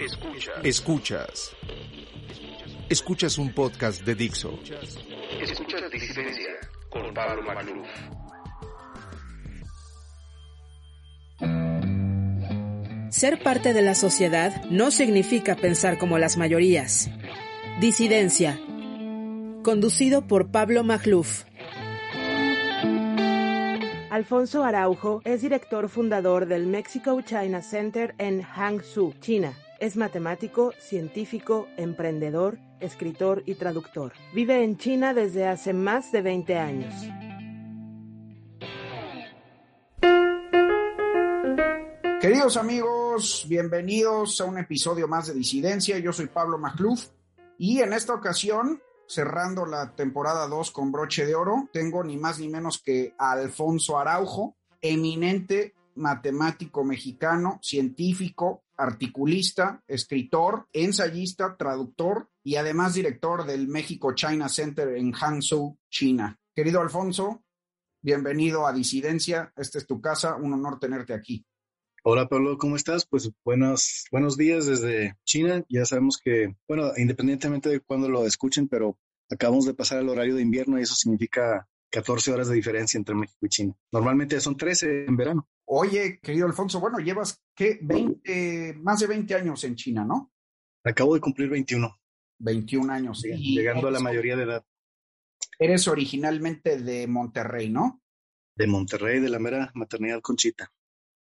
Escuchas. Escuchas. Escuchas un podcast de Dixo. Escuchas Disidencia con Pablo Magluf. Ser parte de la sociedad no significa pensar como las mayorías. Disidencia. Conducido por Pablo Magluf. Alfonso Araujo es director fundador del Mexico China Center en Hangzhou, China. Es matemático, científico, emprendedor, escritor y traductor. Vive en China desde hace más de 20 años. Queridos amigos, bienvenidos a un episodio más de Disidencia. Yo soy Pablo Macluf y en esta ocasión, cerrando la temporada 2 con broche de oro, tengo ni más ni menos que a Alfonso Araujo, eminente matemático mexicano, científico, articulista, escritor, ensayista, traductor y además director del México China Center en Hangzhou, China. Querido Alfonso, bienvenido a Disidencia. Esta es tu casa, un honor tenerte aquí. Hola Pablo, ¿cómo estás? Pues buenos, buenos días desde China. Ya sabemos que, bueno, independientemente de cuándo lo escuchen, pero acabamos de pasar el horario de invierno y eso significa 14 horas de diferencia entre México y China. Normalmente son 13 en verano. Oye, querido Alfonso, bueno, llevas, ¿qué? 20, más de 20 años en China, ¿no? Acabo de cumplir 21. 21 años. llegando a la mayoría de edad. Eres originalmente de Monterrey, ¿no? De Monterrey, de la mera maternidad Conchita.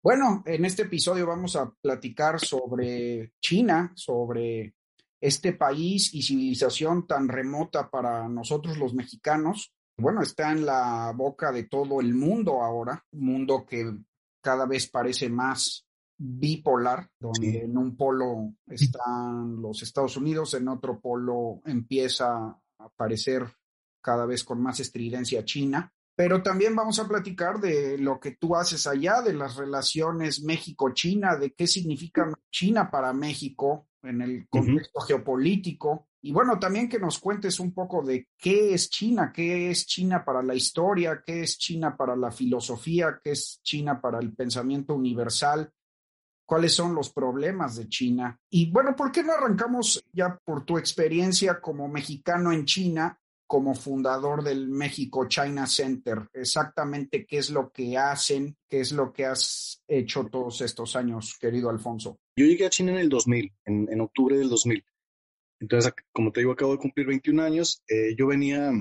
Bueno, en este episodio vamos a platicar sobre China, sobre este país y civilización tan remota para nosotros los mexicanos. Bueno, está en la boca de todo el mundo ahora, un mundo que cada vez parece más bipolar, donde en un polo están los Estados Unidos, en otro polo empieza a aparecer cada vez con más estridencia China. Pero también vamos a platicar de lo que tú haces allá, de las relaciones México-China, de qué significa China para México en el contexto geopolítico. Y bueno, también que nos cuentes un poco de qué es China, qué es China para la historia, qué es China para la filosofía, qué es China para el pensamiento universal, cuáles son los problemas de China. Y bueno, ¿por qué no arrancamos ya por tu experiencia como mexicano en China como fundador del México China Center. Exactamente qué es lo que hacen, qué es lo que has hecho todos estos años, querido Alfonso. Yo llegué a China en el 2000, en, octubre del 2000. Entonces, como te digo, acabo de cumplir 21 años. Eh, yo venía,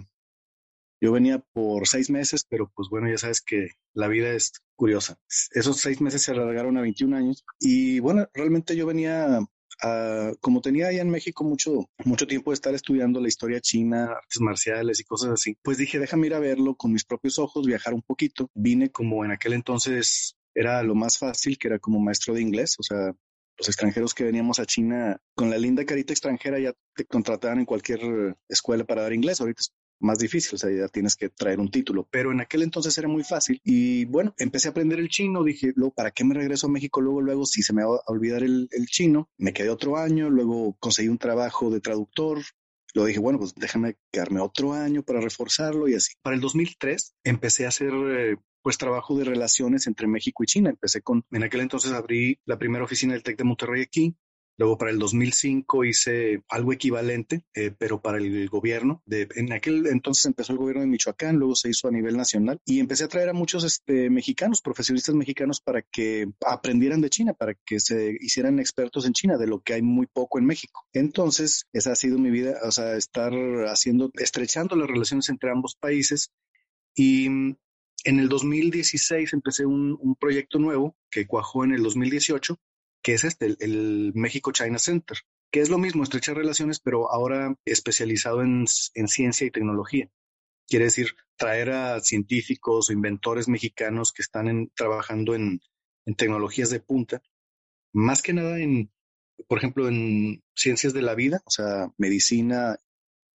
yo venía por seis meses, pero pues bueno, ya sabes que la vida es curiosa. Esos seis meses se alargaron a 21 años y bueno, realmente yo venía Ah, como tenía allá en México mucho, mucho tiempo de estar estudiando la historia china, artes marciales y cosas así, pues dije, déjame ir a verlo con mis propios ojos, viajar un poquito. Vine como en aquel entonces era lo más fácil, que era como maestro de inglés, o sea, los extranjeros que veníamos a China con la linda carita extranjera ya te contrataban en cualquier escuela para dar inglés. Ahorita más difícil, o sea, ya tienes que traer un título, pero en aquel entonces era muy fácil y bueno, empecé a aprender el chino, dije, luego, ¿para qué me regreso a México luego, luego, si se me va a olvidar el, chino? Me quedé otro año, luego conseguí un trabajo de traductor, Luego dije, bueno, pues déjame quedarme otro año para reforzarlo y así. Para el 2003 empecé a hacer eh, pues trabajo de relaciones entre México y China. Empecé con, en aquel entonces abrí la primera oficina del TEC de Monterrey aquí, Luego para el 2005 hice algo equivalente, eh, pero para el gobierno. De, en aquel entonces empezó el gobierno de Michoacán, luego se hizo a nivel nacional y empecé a traer a muchos este, mexicanos, profesionistas mexicanos para que aprendieran de China, para que se hicieran expertos en China, de lo que hay muy poco en México. Entonces, esa ha sido mi vida, o sea, estar haciendo, estrechando las relaciones entre ambos países y en el 2016 empecé un, proyecto nuevo que cuajó en el 2018 que es este, el, México China Center, que es lo mismo, estrechar relaciones, pero ahora especializado en, ciencia y tecnología. Quiere decir, traer a científicos o inventores mexicanos que están trabajando en, tecnologías de punta, más que nada en, por ejemplo, en ciencias de la vida, o sea, medicina,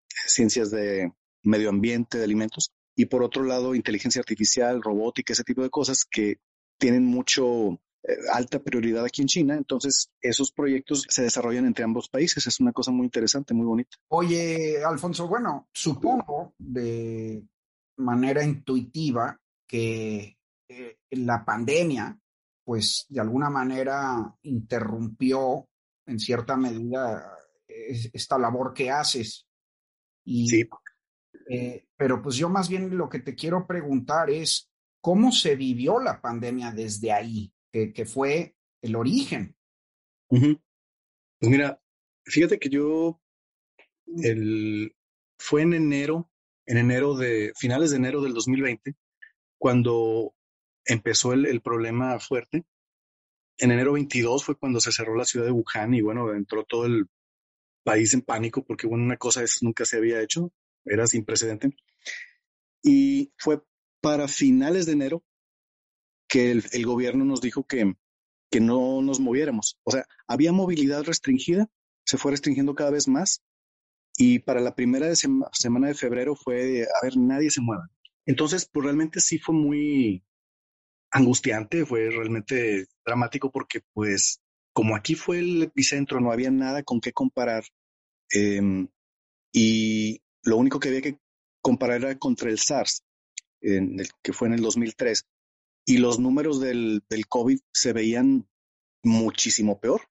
ciencias de medio ambiente, de alimentos, y por otro lado, inteligencia artificial, robótica, ese tipo de cosas que tienen mucho eh, alta prioridad aquí en China. Entonces, esos proyectos se desarrollan entre ambos países. Es una cosa muy interesante, muy bonita. Oye, Alfonso, bueno, supongo de manera intuitiva que eh, la pandemia, pues de alguna manera interrumpió en cierta medida esta labor que haces. Y, sí. Eh, pero pues yo más bien lo que te quiero preguntar es, ¿cómo se vivió la pandemia desde ahí, que, fue el origen? Pues mira, fíjate que yo, el, fue en enero, en enero de, finales de enero del 2020, cuando empezó el, el problema fuerte. En enero 22 fue cuando se cerró la ciudad de Wuhan y bueno, entró todo el país en pánico porque bueno, una cosa eso nunca se había hecho, era sin precedente. Y fue para finales de enero que el, gobierno nos dijo que, que no nos moviéramos. O sea, había movilidad restringida, se fue restringiendo cada vez más y para la primera semana de febrero fue, a ver, nadie se mueva. Entonces, pues realmente sí fue muy angustiante, fue realmente dramático porque pues como aquí fue el epicentro, no había nada con qué comparar. Em, y lo único que había que comparar era contra el SARS, que fue en el 2003. Y los números del, del COVID se veían muchísimo peor.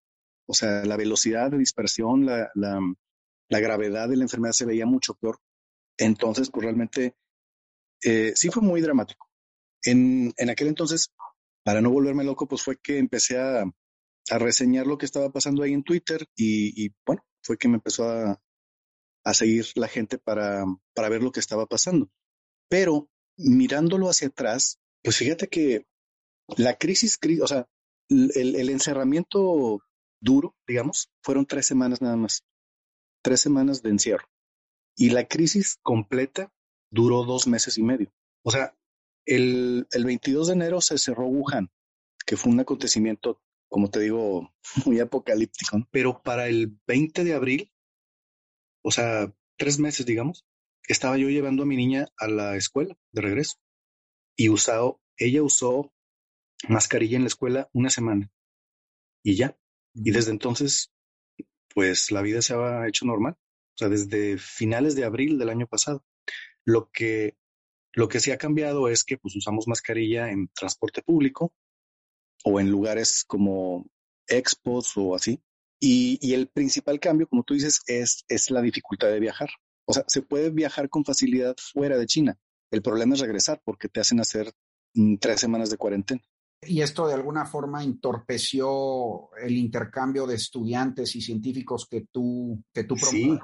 O sea, la velocidad de dispersión, la, la, gravedad de la enfermedad se veía mucho peor. Entonces, pues realmente eh, sí fue muy dramático. En, en aquel entonces, para no volverme loco, pues fue que empecé a, a reseñar lo que estaba pasando ahí en Twitter y, bueno, fue que me empezó a, a, seguir la gente para, para ver lo que estaba pasando. Pero mirándolo hacia atrás, pues fíjate que la crisis, o sea, el, el encerramiento duro, digamos, fueron tres semanas nada más. Tres semanas de encierro. Y la crisis completa duró dos meses y medio. O sea, el, el 22 de enero se cerró Wuhan, que fue un acontecimiento como te digo, muy apocalíptico. Pero para el 20 de abril, o sea, tres meses, digamos, estaba yo llevando a mi niña a la escuela de regreso y usado, ella usó mascarilla en la escuela una semana y ya. Y desde entonces, pues la vida se ha hecho normal. O sea, desde finales de abril del año pasado. Lo que, lo que sí ha cambiado es que pues usamos mascarilla en transporte público, o en lugares como expos o así. Y, el principal cambio, como tú dices, es, es la dificultad de viajar. O sea, se puede viajar con facilidad fuera de China. El problema es regresar porque te hacen hacer mm, tres semanas de cuarentena. Y esto de alguna forma entorpeció el intercambio de estudiantes y científicos que tú, que tú Sí,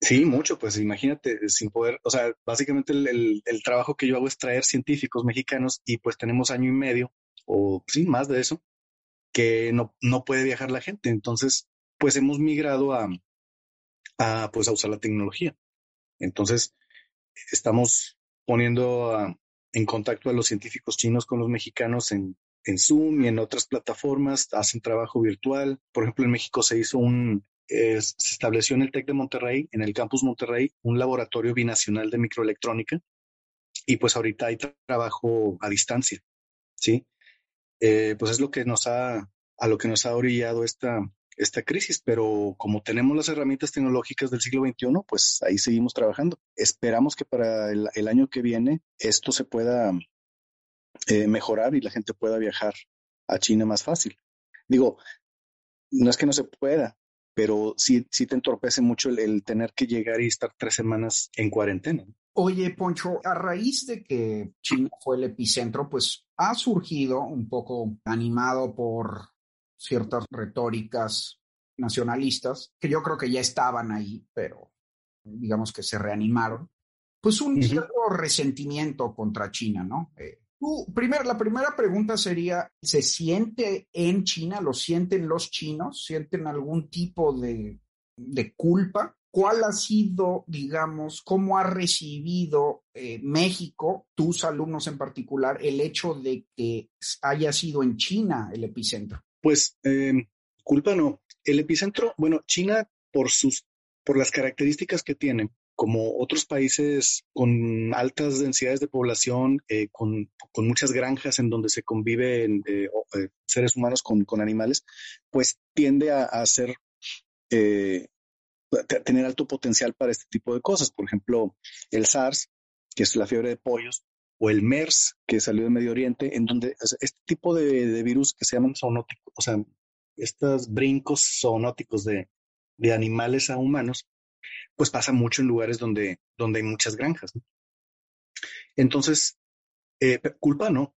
sí, mucho. Pues imagínate, sin poder, o sea, básicamente el, el trabajo que yo hago es traer científicos mexicanos y pues tenemos año y medio o sí, más de eso, que no, no puede viajar la gente. Entonces, pues hemos migrado a, a, pues a usar la tecnología. Entonces, estamos poniendo en contacto a los científicos chinos con los mexicanos en, en Zoom y en otras plataformas, hacen trabajo virtual. Por ejemplo, en México se hizo un, se estableció en el TEC de Monterrey, en el campus Monterrey, un laboratorio binacional de microelectrónica y pues ahorita hay trabajo a distancia, ¿sí? Eh, pues es lo que nos ha, a lo que nos ha orillado esta, esta crisis, pero como tenemos las herramientas tecnológicas del siglo XXI, pues ahí seguimos trabajando. Esperamos que para el, año que viene esto se pueda eh, mejorar y la gente pueda viajar a China más fácil. Digo, no es que no se pueda, pero sí, sí te entorpece mucho el tener que llegar y estar tres semanas en cuarentena. Oye, Poncho, a raíz de que China fue el epicentro, pues ha surgido un poco animado por ciertas retóricas nacionalistas, que yo creo que ya estaban ahí, pero digamos que se reanimaron, pues un cierto resentimiento contra China, ¿no? Eh, la primera pregunta sería, ¿se siente en China, lo sienten los chinos, sienten algún tipo de, de culpa ¿Cuál ha sido, digamos, cómo ha recibido eh, México, tus alumnos en particular, el hecho de que haya sido en China el epicentro? Pues em, culpa no. El epicentro, bueno, China por sus, por las características que tiene, como otros países con altas densidades de población, eh, con, muchas granjas en donde se conviven eh, seres humanos con, animales, pues tiende a, a ser tener alto potencial para este tipo de cosas. Por ejemplo, el SARS, que es la fiebre de pollos, o el MERS, que salió de Medio Oriente, en donde este tipo de, virus que se llaman zoonóticos, o sea, estos brincos zoonóticos de, de animales a humanos, pues pasa mucho en lugares donde, donde hay muchas granjas. Entonces, eh, culpa no.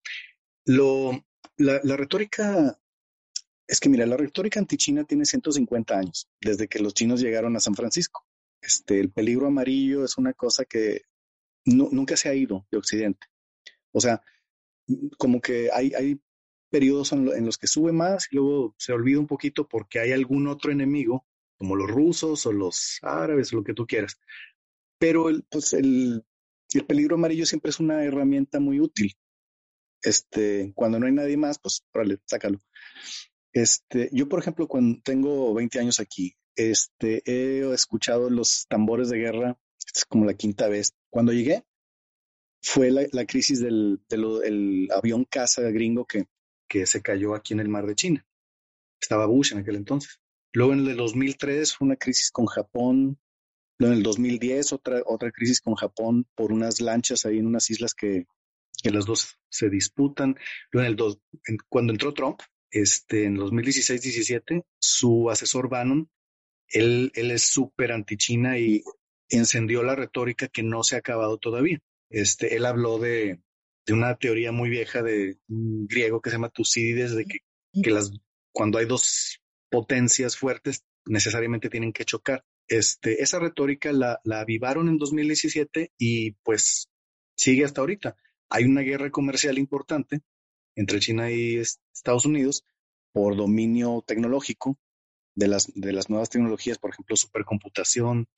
Lo, la, la, retórica, es que mira, la retórica antichina tiene 150 años, desde que los chinos llegaron a San Francisco. Este, el peligro amarillo es una cosa que nunca se ha ido de Occidente. O sea, como que hay, hay periodos en, los que sube más y luego se olvida un poquito porque hay algún otro enemigo, como los rusos o los árabes, o lo que tú quieras. Pero el, pues el, el peligro amarillo siempre es una herramienta muy útil. Este, cuando no hay nadie más, pues, órale, sácalo. Este, yo, por ejemplo, cuando tengo 20 años aquí, este, he escuchado los tambores de guerra, es como la quinta vez. Cuando llegué, fue la, la crisis del, avión caza gringo que, se cayó aquí en el mar de China. Estaba Bush en aquel entonces. Luego en el 2003 fue una crisis con Japón. Luego en el 2010 otra, otra crisis con Japón por unas lanchas ahí en unas islas que las dos se disputan. Luego en el dos, cuando entró Trump, este, en 2016-17, su asesor Bannon, él, es súper anti-China y encendió la retórica que no se ha acabado todavía. Este, él habló de, una teoría muy vieja de un griego que se llama Tucídides, de que, que las, cuando hay dos potencias fuertes, necesariamente tienen que chocar. Este, esa retórica la, la avivaron en 2017 y pues sigue hasta ahorita. Hay una guerra comercial importante entre China y Estados Unidos por dominio tecnológico de las, de las nuevas tecnologías, por ejemplo, supercomputación,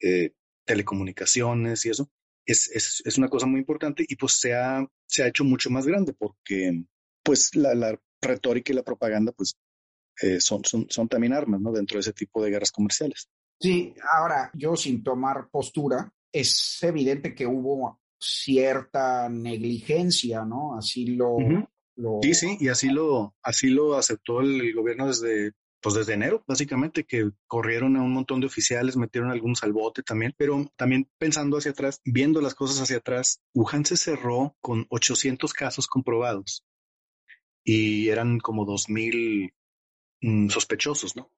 eh, telecomunicaciones y eso es, es, es, una cosa muy importante y pues se ha, se ha hecho mucho más grande porque pues la, la retórica y la propaganda pues eh, son, son, son también armas, ¿no? Dentro de ese tipo de guerras comerciales. Sí, ahora yo sin tomar postura, es evidente que hubo cierta negligencia, ¿no? Así lo, lo... Sí, sí, y así lo, así lo aceptó el gobierno desde pues desde enero, básicamente, que corrieron a un montón de oficiales, metieron algunos al bote también, pero también pensando hacia atrás, viendo las cosas hacia atrás, Wuhan se cerró con 800 casos comprobados y eran como 2000 mil mm, sospechosos, ¿no?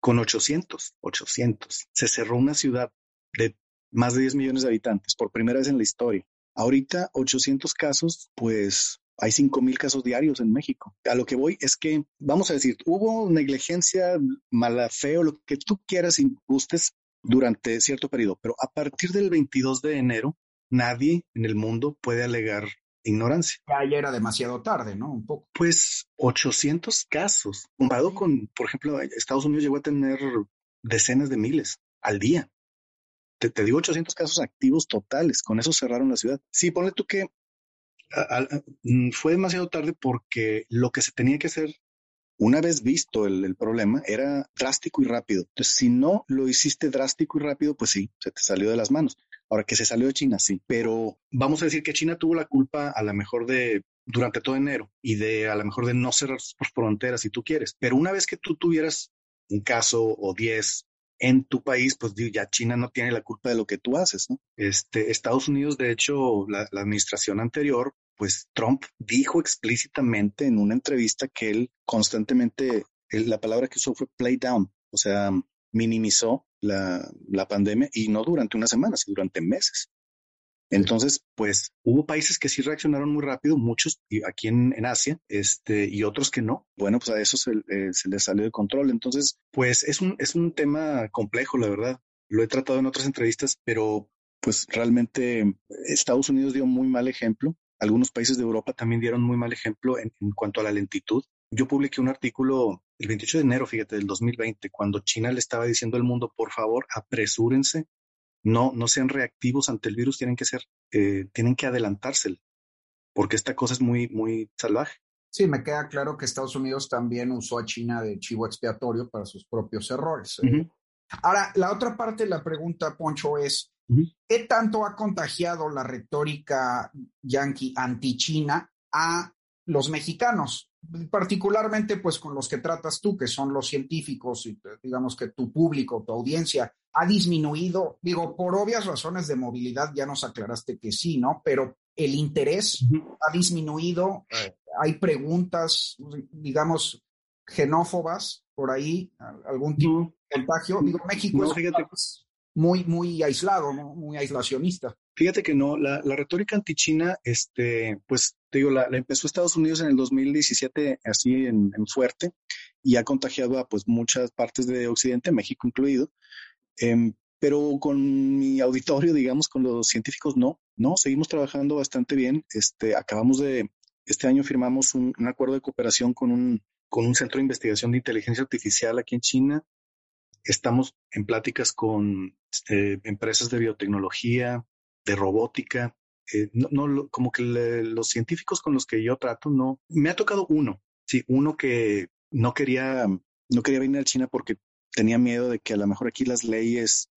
Con 800, 800. Se cerró una ciudad de más de 10 millones de habitantes por primera vez en la historia. Ahorita 800 casos, pues hay 5.000 casos diarios en México. A lo que voy es que, vamos a decir, hubo negligencia, mala fe o lo que tú quieras y gustes durante cierto periodo, pero a partir del 22 de enero, nadie en el mundo puede alegar ignorancia. Ya era demasiado tarde, ¿no? Un poco. Pues 800 casos, comparado con, por ejemplo, Estados Unidos llegó a tener decenas de miles al día. Te, te, digo 800 casos activos totales, con eso cerraron la ciudad. Sí, ponle tú que Mm, fue demasiado tarde porque lo que se tenía que hacer una vez visto el, el, problema, era drástico y rápido. Entonces, si no lo hiciste drástico y rápido, pues sí, se te salió de las manos. Ahora que se salió de China, sí. Pero vamos a decir que China tuvo la culpa a lo mejor de durante todo enero y de a lo mejor de no cerrar sus fronteras si tú quieres. Pero una vez que tú tuvieras un caso o diez en tu país, pues ya China no tiene la culpa de lo que tú haces, ¿no? Este, Estados Unidos, de hecho, la, administración anterior pues Trump dijo explícitamente en una entrevista que él constantemente, la palabra que usó fue play down, o sea, minimizó la, la pandemia y no durante unas semanas, sino durante meses. Entonces, pues hubo países que sí reaccionaron muy rápido, muchos aquí en, en Asia, este, y otros que no. Bueno, pues a eso se, eh, les salió de control. Entonces, pues es un, es un tema complejo, la verdad. Lo he tratado en otras entrevistas, pero pues realmente Estados Unidos dio muy mal ejemplo algunos países de Europa también dieron muy mal ejemplo en, cuanto a la lentitud. Yo publiqué un artículo el 28 de enero, fíjate, del 2020, cuando China le estaba diciendo al mundo, por favor, apresúrense, no, no sean reactivos ante el virus, tienen que ser, eh, tienen que adelantarse, porque esta cosa es muy, muy salvaje. Sí, me queda claro que Estados Unidos también usó a China de chivo expiatorio para sus propios errores. Ahora, la otra parte de la pregunta, Poncho, es, ¿Qué tanto ha contagiado la retórica yanqui anti-China a los mexicanos? Particularmente, pues, con los que tratas tú, que son los científicos, y digamos que tu público, tu audiencia, ha disminuido, digo, por obvias razones de movilidad, ya nos aclaraste que sí, ¿no? Pero el interés ha disminuido, hay preguntas, digamos, xenófobas por ahí, algún tipo de contagio. Digo, México es muy, muy aislado, ¿no? muy aislacionista. Fíjate que no, la, retórica antichina, este, pues te digo, la, empezó Estados Unidos en el 2017 así en, fuerte y ha contagiado a pues muchas partes de Occidente, México incluido. Em, pero con mi auditorio, digamos, con los científicos, no, no, seguimos trabajando bastante bien. Este, acabamos de, este año firmamos un, acuerdo de cooperación con un, con un centro de investigación de inteligencia artificial aquí en China. Estamos en pláticas con este, empresas de biotecnología, de robótica. Eh, no, no, como que los científicos con los que yo trato, no. Me ha tocado uno, sí, uno que no quería, no quería venir a China porque tenía miedo de que a lo mejor aquí las leyes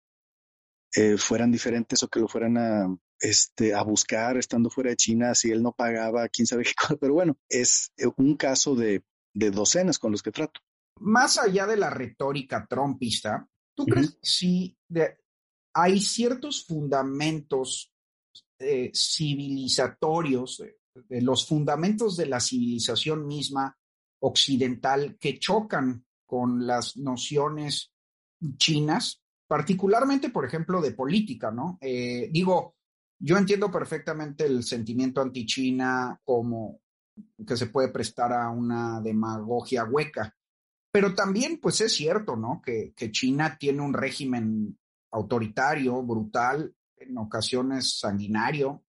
eh, fueran diferentes o que lo fueran a, este, a buscar estando fuera de China si él no pagaba, quién sabe qué cosa. Pero bueno, es eh, un caso de, docenas con los que trato. Más allá de la retórica trompista, ¿tú crees que sí hay ciertos fundamentos eh, civilizatorios, de los fundamentos de la civilización misma occidental que chocan con las nociones chinas? particularmente, por ejemplo, de política, ¿no? Eh, digo, yo entiendo perfectamente el sentimiento anti-China como que se puede prestar a una demagogia hueca, pero también, pues es cierto, ¿no? Que, China tiene un régimen autoritario, brutal, en ocasiones sanguinario,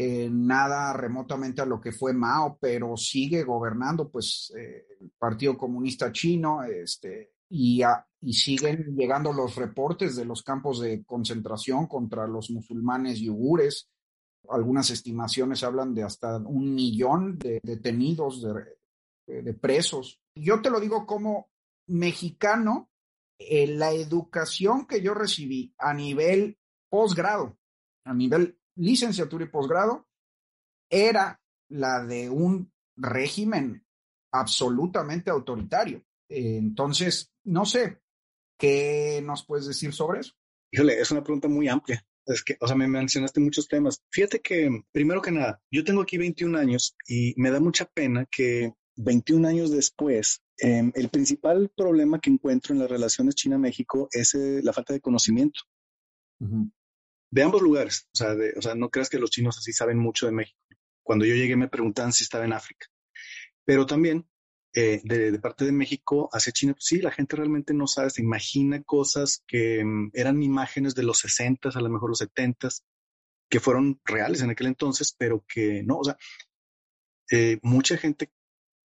eh, nada remotamente a lo que fue Mao, pero sigue gobernando, pues, eh, el Partido Comunista Chino, este, y, siguen llegando los reportes de los campos de concentración contra los musulmanes yugures. Algunas estimaciones hablan de hasta un millón de detenidos, de, de presos. Yo te lo digo como mexicano, eh, la educación que yo recibí a nivel posgrado, a nivel licenciatura y posgrado, era la de un régimen absolutamente autoritario. entonces, no sé, ¿qué nos puedes decir sobre eso? Híjole, es una pregunta muy amplia. Es que, o sea, me mencionaste muchos temas. Fíjate que, primero que nada, yo tengo aquí 21 años y me da mucha pena que 21 años después, em, el principal problema que encuentro en las relaciones China-México es eh, la falta de conocimiento. De ambos lugares. O sea, no creas que los chinos así saben mucho de México. Cuando yo llegué me preguntaban si estaba en África. Pero también eh, de, parte de México hacia China, pues sí, la gente realmente no sabe, se imagina cosas que mm, eran imágenes de los 60, a lo mejor los 70, que fueron reales en aquel entonces, pero que no, o sea, eh, mucha gente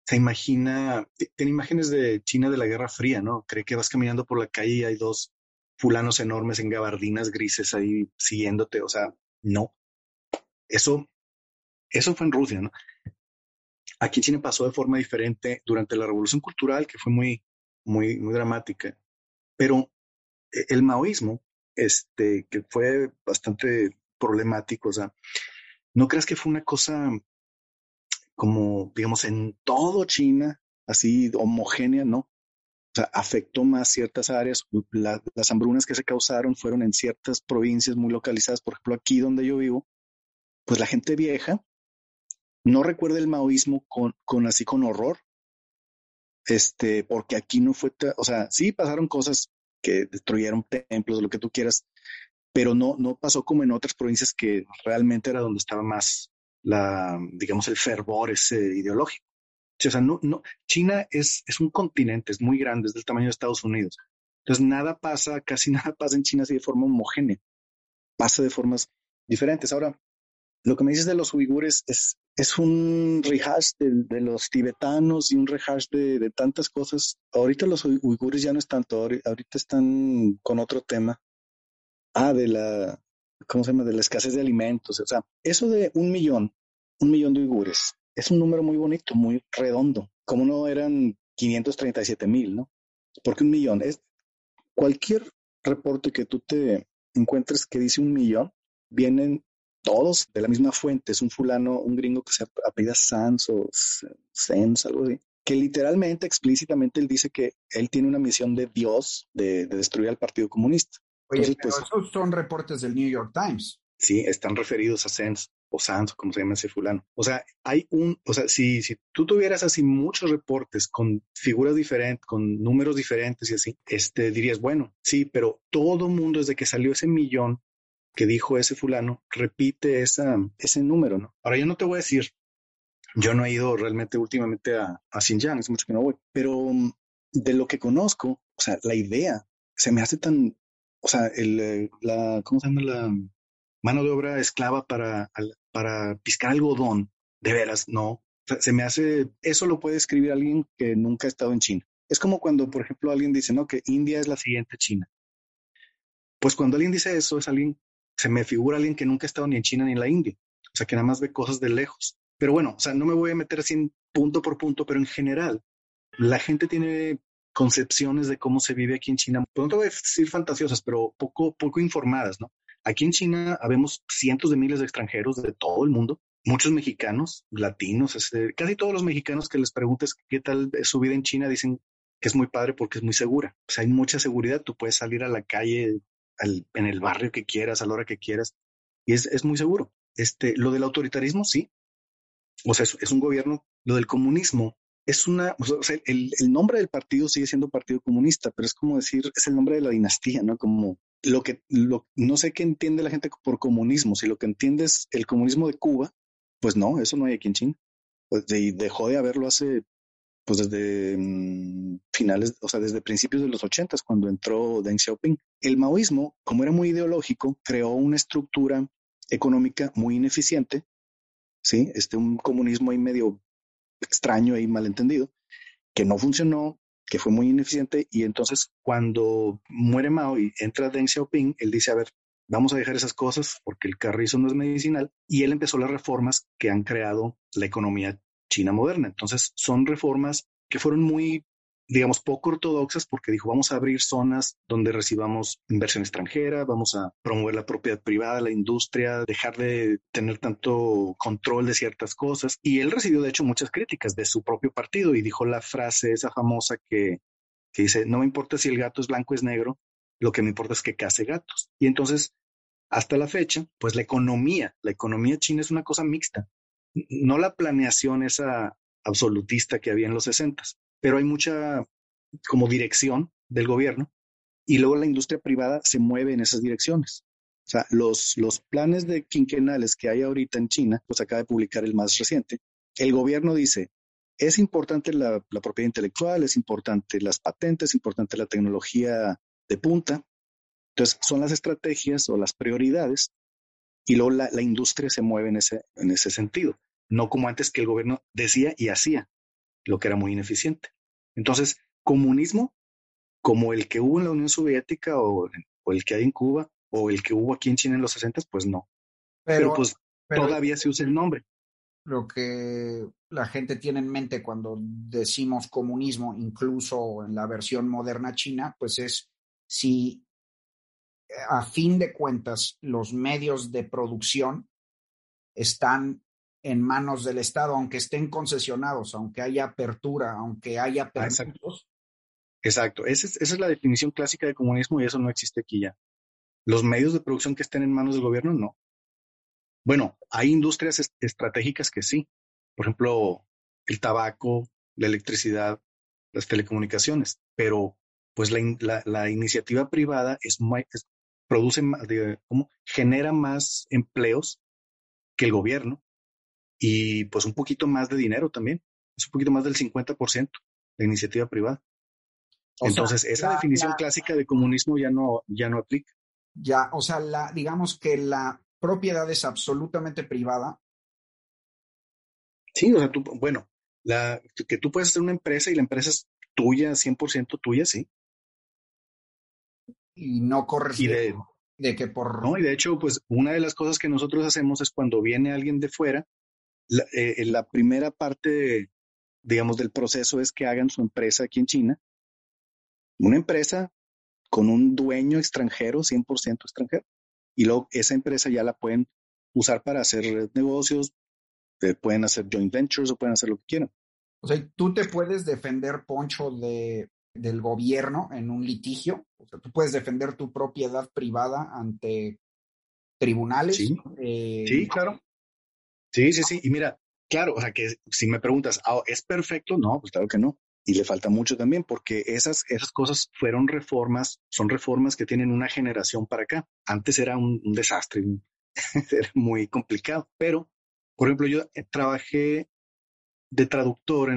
se imagina, tiene imágenes de China de la Guerra Fría, ¿no? Cree que vas caminando por la calle y hay dos fulanos enormes en gabardinas grises ahí siguiéndote, o sea, no. Eso, eso fue en Rusia, ¿no? Aquí en China pasó de forma diferente durante la Revolución Cultural, que fue muy, muy, muy dramática. Pero eh, el maoísmo, este, que fue bastante problemático, o sea, no creas que fue una cosa como, digamos, en todo China, así homogénea, ¿no? Sea, afectó más ciertas áreas. las hambrunas que se causaron fueron en ciertas provincias muy localizadas. Por ejemplo, aquí donde yo vivo, pues la gente vieja no recuerda el maoísmo con, con así con horror, este, porque aquí no fue, o sea, sí pasaron cosas que destruyeron templos, lo que tú quieras, pero no, no pasó como en otras provincias que realmente era donde estaba más la, digamos, el fervor ese ideológico. O sea, no, no, China es, es un continente, es muy grande, es del tamaño de Estados Unidos. Entonces, nada pasa, casi nada pasa en China así de forma homogénea. Pasa de formas diferentes. Ahora, lo que me dices de los uigures es, es un rehash de, los tibetanos y un rehash de, tantas cosas. Ahorita los uigures ya no están tanto, ahorita están con otro tema. Ah, de la, ¿cómo se llama? De la escasez de alimentos. O sea, eso de un millón, un millón de uigures, es un número muy bonito, muy redondo. Como no eran 537 mil, ¿no? Porque un millón es cualquier reporte que tú te encuentres que dice un millón, vienen todos de la misma fuente, es un fulano, un gringo que se apellida Sanz o Sens, algo así, que literalmente, explícitamente, él dice que él tiene una misión de Dios de, destruir al Partido Comunista. Oye, pero pues esos son reportes del New York Times. Sí, están referidos a Sens. O Sanz, como se llama ese fulano. O sea, hay un, o sea, si, si tú tuvieras así muchos reportes con figuras diferentes, con números diferentes y así, este, dirías, bueno, sí, pero todo mundo desde que salió ese millón que dijo ese fulano, repite esa, ese número, ¿no? Ahora yo no te voy a decir, yo no he ido realmente últimamente a, a Xinjiang, es mucho que no voy, pero mm, de lo que conozco, o sea, la idea se me hace tan, o sea, el, eh, la, ¿cómo se llama la mano de obra esclava para, para piscar algodón? De veras, no. se me hace, eso lo puede escribir alguien que nunca ha estado en China. Es como cuando, por ejemplo, alguien dice, no, que India es la siguiente China. Pues cuando alguien dice eso, es alguien, se me figura alguien que nunca ha estado ni en China ni en la India. O sea, que nada más ve cosas de lejos. Pero bueno, o sea, no me voy a meter así punto por punto, pero en general, la gente tiene concepciones de cómo se vive aquí en China. Pues no te voy a decir fantasiosas, pero poco, poco informadas, ¿no? Aquí en China habemos cientos de miles de extranjeros de todo el mundo, muchos mexicanos, latinos, este, casi todos los mexicanos que les preguntes qué tal es su vida en China dicen que es muy padre porque es muy segura. O sea, hay mucha seguridad. Tú puedes salir a la calle, en el barrio que quieras, a la hora que quieras, y es, es muy seguro. Este, lo del autoritarismo, sí. O sea, es, es un gobierno, lo del comunismo es una, o sea, el, el, nombre del partido sigue siendo Partido Comunista, pero es como decir, es el nombre de la dinastía, ¿no? Como lo que, lo, no sé qué entiende la gente por comunismo. Si lo que entiende es el comunismo de Cuba, pues no, eso no hay aquí en China. Pues de, dejó de haberlo hace, pues desde mmm, finales, o sea, desde principios de los ochentas, cuando entró Deng Xiaoping. El maoísmo, como era muy ideológico, creó una estructura económica muy ineficiente, ¿sí? Este, un comunismo ahí medio extraño y malentendido, que no funcionó, que fue muy ineficiente. Y entonces cuando muere Mao y entra Deng Xiaoping, él dice, a ver, vamos a dejar esas cosas porque el carrizo no es medicinal. Y él empezó las reformas que han creado la economía china moderna. Entonces son reformas que fueron muy digamos, poco ortodoxas porque dijo, vamos a abrir zonas donde recibamos inversión extranjera, vamos a promover la propiedad privada, la industria, dejar de tener tanto control de ciertas cosas. Y él recibió, de hecho, muchas críticas de su propio partido y dijo la frase esa famosa que, que dice, no me importa si el gato es blanco o es negro, lo que me importa es que case gatos. Y entonces, hasta la fecha, pues la economía, la economía china es una cosa mixta, no la planeación esa absolutista que había en los sesentas pero hay mucha como dirección del gobierno y luego la industria privada se mueve en esas direcciones. O sea, los, los planes de quinquenales que hay ahorita en China, pues acaba de publicar el más reciente, el gobierno dice, es importante la, propiedad intelectual, es importante las patentes, es importante la tecnología de punta. Entonces, son las estrategias o las prioridades y luego la, la industria se mueve en ese, en ese sentido, no como antes que el gobierno decía y hacía lo que era muy ineficiente. Entonces, comunismo como el que hubo en la Unión Soviética o, el que hay en Cuba o el que hubo aquí en China en los 60, pues no. Pero, pues todavía se usa el nombre. Lo que la gente tiene en mente cuando decimos comunismo, incluso en la versión moderna china, pues es si a fin de cuentas los medios de producción están en manos del Estado, aunque estén concesionados, aunque haya apertura, aunque haya ah, permisos. Exacto, Esa, es, esa es la definición clásica de comunismo y eso no existe aquí ya. Los medios de producción que estén en manos del gobierno, no. Bueno, hay industrias estratégicas que sí. Por ejemplo, el tabaco, la electricidad, las telecomunicaciones, pero pues la, la, iniciativa privada es, produce, ¿cómo? genera más empleos que el gobierno y pues un poquito más de dinero también, es un poquito más del 50% de iniciativa privada. Entonces, esa definición clásica de comunismo ya no, ya no aplica. Ya, o sea, la, digamos que la propiedad es absolutamente privada. Sí, o sea, tú, bueno, la, que tú puedes hacer una empresa y la empresa es tuya, 100% tuya, sí. Y no corres de, de que por... No, y de hecho, pues una de las cosas que nosotros hacemos es cuando viene alguien de fuera, la, eh, la primera parte, digamos, del proceso es que hagan su empresa aquí en China. Una empresa con un dueño extranjero, 100% extranjero. Y luego esa empresa ya la pueden usar para hacer negocios, eh, pueden hacer joint ventures o pueden hacer lo que quieran. O sea, tú te puedes defender, Poncho, de, del gobierno en un litigio. O sea, tú puedes defender tu propiedad privada ante tribunales. Sí, eh, sí claro. Sí, sí, sí. Y mira, claro, o sea que si me preguntas, ah, ¿es perfecto? No, pues claro que no. Y le falta mucho también porque esas, esas cosas fueron reformas, son reformas que tienen una generación para acá. Antes era un, desastre, era muy complicado. Pero, por ejemplo, yo eh, trabajé de traductor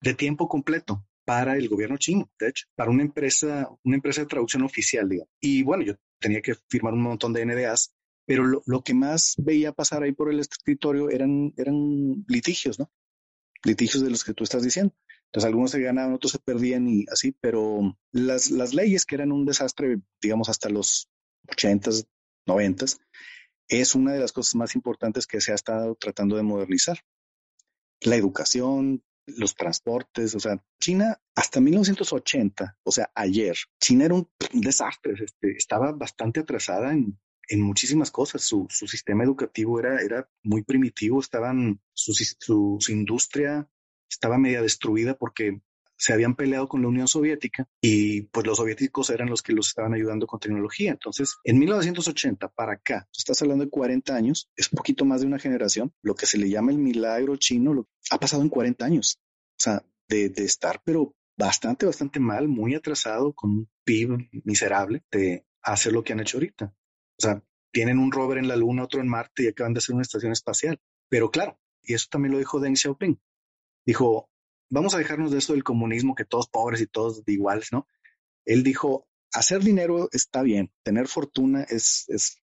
de tiempo completo para el gobierno chino, de hecho, para una empresa, una empresa de traducción oficial, digamos. Y bueno, yo tenía que firmar un montón de NDAs, pero lo, lo, que más veía pasar ahí por el escritorio eran, eran litigios, ¿no? Litigios de los que tú estás diciendo. Entonces algunos se ganaban, otros se perdían y así, pero las, las leyes que eran un desastre, digamos, hasta los 80s, 90s, es una de las cosas más importantes que se ha estado tratando de modernizar. La educación, los transportes, o sea, China hasta 1980, o sea, ayer, China era un desastre, este, estaba bastante atrasada en, en muchísimas cosas. Su, su, sistema educativo era, era muy primitivo, estaban, su, su, su industria estaba media destruida porque se habían peleado con la Unión Soviética y pues los soviéticos eran los que los estaban ayudando con tecnología. Entonces, en 1980 para acá, estás hablando de 40 años, es poquito más de una generación, lo que se le llama el milagro chino, lo, ha pasado en 40 años. O sea, de, de estar, pero bastante, bastante mal, muy atrasado, con un PIB miserable, de hacer lo que han hecho ahorita. O sea, tienen un rover en la Luna, otro en Marte y acaban de hacer una estación espacial. Pero claro, y eso también lo dijo Deng Xiaoping. Dijo, vamos a dejarnos de eso del comunismo, que todos pobres y todos iguales, ¿no? Él dijo, hacer dinero está bien, tener fortuna es, es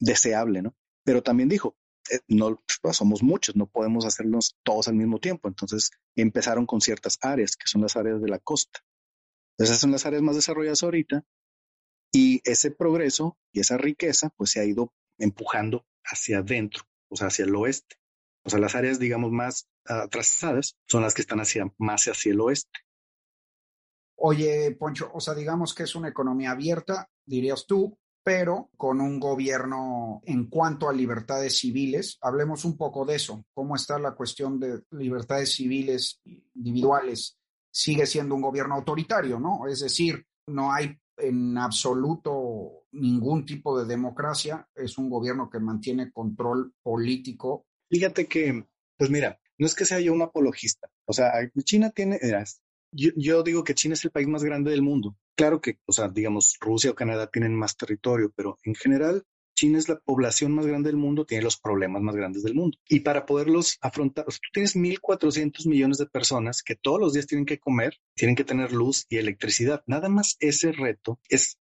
deseable, ¿no? Pero también dijo, eh, no pues, somos muchos, no podemos hacernos todos al mismo tiempo. Entonces empezaron con ciertas áreas, que son las áreas de la costa. Esas son las áreas más desarrolladas ahorita. Y ese progreso y esa riqueza, pues se ha ido empujando hacia adentro, o sea, hacia el oeste. O sea, las áreas, digamos, más atrasadas son las que están hacia, más hacia el oeste. Oye, Poncho, o sea, digamos que es una economía abierta, dirías tú, pero con un gobierno en cuanto a libertades civiles. Hablemos un poco de eso. ¿Cómo está la cuestión de libertades civiles individuales? Sigue siendo un gobierno autoritario, ¿no? Es decir, no hay en absoluto ningún tipo de democracia. Es un gobierno que mantiene control político Fíjate que, pues mira, no es que sea yo un apologista. O sea, China tiene, yo, yo, digo que China es el país más grande del mundo. Claro que, o sea, digamos, Rusia o Canadá tienen más territorio, pero en general, China es la población más grande del mundo, tiene los problemas más grandes del mundo. Y para poderlos afrontar, o sea, tú tienes 1.400 millones de personas que todos los días tienen que comer, tienen que tener luz y electricidad. Nada más ese reto es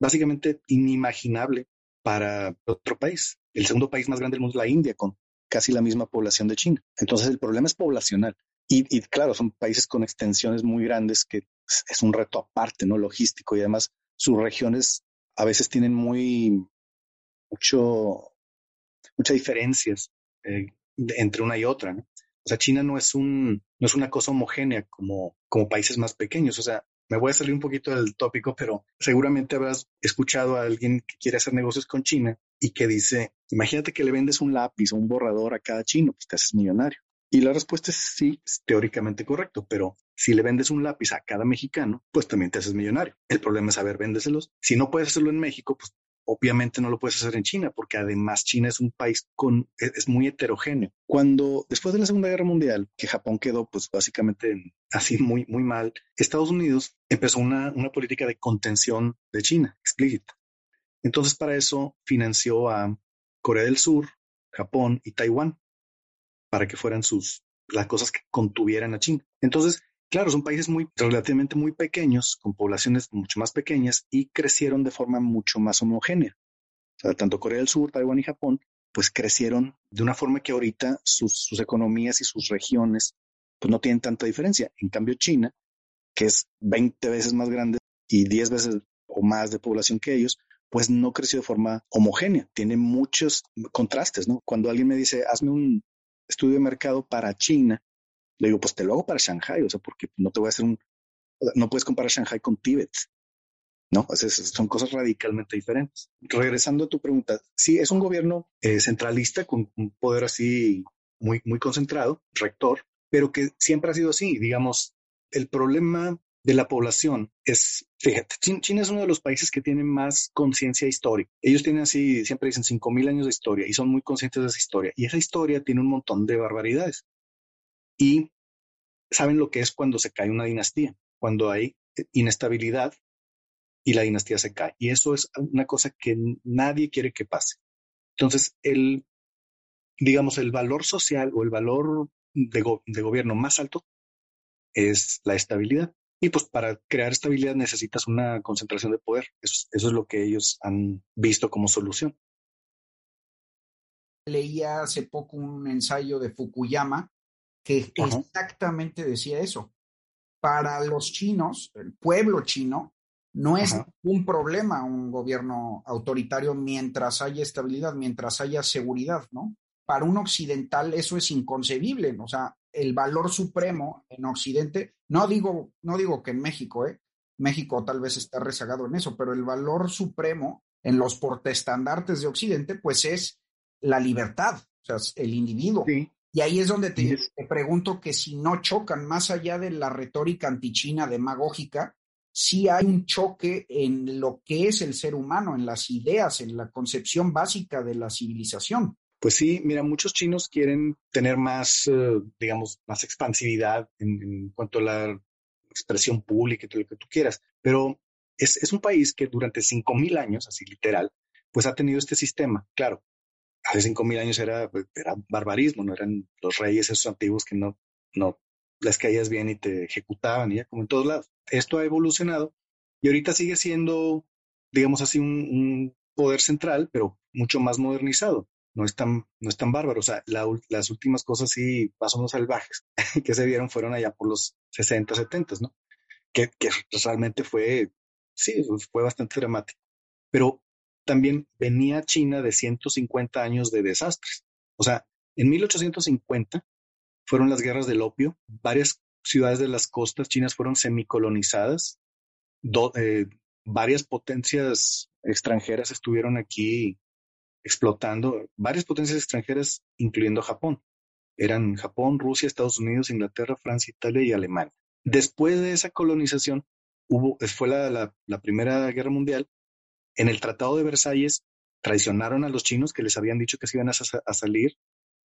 básicamente inimaginable para otro país. El segundo país más grande del mundo es la India, con casi la misma población de China. Entonces el problema es poblacional. Y, y, claro, son países con extensiones muy grandes que es un reto aparte, ¿no? Logístico y además sus regiones a veces tienen muy, mucho, muchas diferencias eh, entre una y otra. O sea, China no es un, no es una cosa homogénea como, como países más pequeños. O sea, me voy a salir un poquito del tópico, pero seguramente habrás escuchado a alguien que quiere hacer negocios con China y que dice, imagínate que le vendes un lápiz o un borrador a cada chino, pues te haces millonario. Y la respuesta es sí, teóricamente correcto, pero si le vendes un lápiz a cada mexicano, pues también te haces millonario. El problema es saber véndeselos. Si no puedes hacerlo en México, pues obviamente no lo puedes hacer en China, porque además China es un país con, es, muy heterogéneo. Cuando después de la Segunda Guerra Mundial, que Japón quedó pues básicamente así muy, muy mal, Estados Unidos empezó una, una política de contención de China explícita. Entonces para eso financió a Corea del Sur, Japón y Taiwán para que fueran sus las cosas que contuvieran a China. Entonces, Claro, son países muy relativamente muy pequeños, con poblaciones mucho más pequeñas y crecieron de forma mucho más homogénea. O sea, tanto Corea del Sur, Taiwán y Japón, pues crecieron de una forma que ahorita sus, sus economías y sus regiones pues no tienen tanta diferencia. En cambio, China, que es 20 veces más grande y 10 veces o más de población que ellos, pues no creció de forma homogénea. Tiene muchos contrastes, ¿no? Cuando alguien me dice, hazme un estudio de mercado para China, le digo, pues te lo hago para Shanghai, o sea, porque no te voy a hacer un, no puedes comparar Shanghai con Tíbet, ¿no? O sea, son cosas radicalmente diferentes. Regresando a tu pregunta, sí, es un gobierno eh, centralista con un poder así muy, muy concentrado, rector, pero que siempre ha sido así. Digamos, el problema de la población es Fíjate, China es uno de los países que tiene más conciencia histórica. Ellos tienen así, siempre dicen 5.000 años de historia y son muy conscientes de esa historia. Y esa historia tiene un montón de barbaridades. Y saben lo que es cuando se cae una dinastía, cuando hay inestabilidad y la dinastía se cae. Y eso es una cosa que nadie quiere que pase. Entonces, el, digamos, el valor social o el valor de, de gobierno más alto es la estabilidad. Y pues para crear estabilidad necesitas una concentración de poder. Eso, es lo que ellos han visto como solución. Leía hace poco un ensayo de Fukuyama que exactamente decía eso. Para los chinos, el pueblo chino, no es un problema un gobierno autoritario mientras haya estabilidad, mientras haya seguridad, ¿no? Para un occidental eso es inconcebible, o sea, el valor supremo en Occidente, no digo, no digo que en México, ¿eh? México tal vez está rezagado en eso, pero el valor supremo en los portestandartes de Occidente, pues es la libertad, o sea, el individuo. Y ahí es donde te, te, pregunto que si no chocan, más allá de la retórica antichina demagógica, si hay un choque en lo que es el ser humano, en las ideas, en la concepción básica de la civilización. Pues sí, mira, muchos chinos quieren tener más, eh, digamos, más expansividad en, cuanto a la expresión pública y todo lo que tú quieras, pero es, es un país que durante 5.000 años, así literal, pues ha tenido este sistema. Claro, hace 5.000 años era, era barbarismo, no eran los reyes esos antiguos que no, no les caías bien y te ejecutaban, ya como en todos lados. Esto ha evolucionado y ahorita sigue siendo, digamos así, un, un poder central, pero mucho más modernizado no es tan, no es tan bárbaro. O sea, las últimas cosas sí más o menos salvajes que se vieron fueron allá por los 60, 70, ¿no? Que, que realmente fue, sí, fue bastante dramático. Pero también venía China de 150 años de desastres. O sea, en 1850 fueron las guerras del opio, varias ciudades de las costas chinas fueron semicolonizadas, eh, varias potencias extranjeras estuvieron aquí explotando varias potencias extranjeras, incluyendo Japón. Eran Japón, Rusia, Estados Unidos, Inglaterra, Francia, Italia y Alemania. Después de esa colonización, hubo, fue la, Primera Guerra Mundial. En el Tratado de Versalles traicionaron a los chinos que les habían dicho que se iban a, salir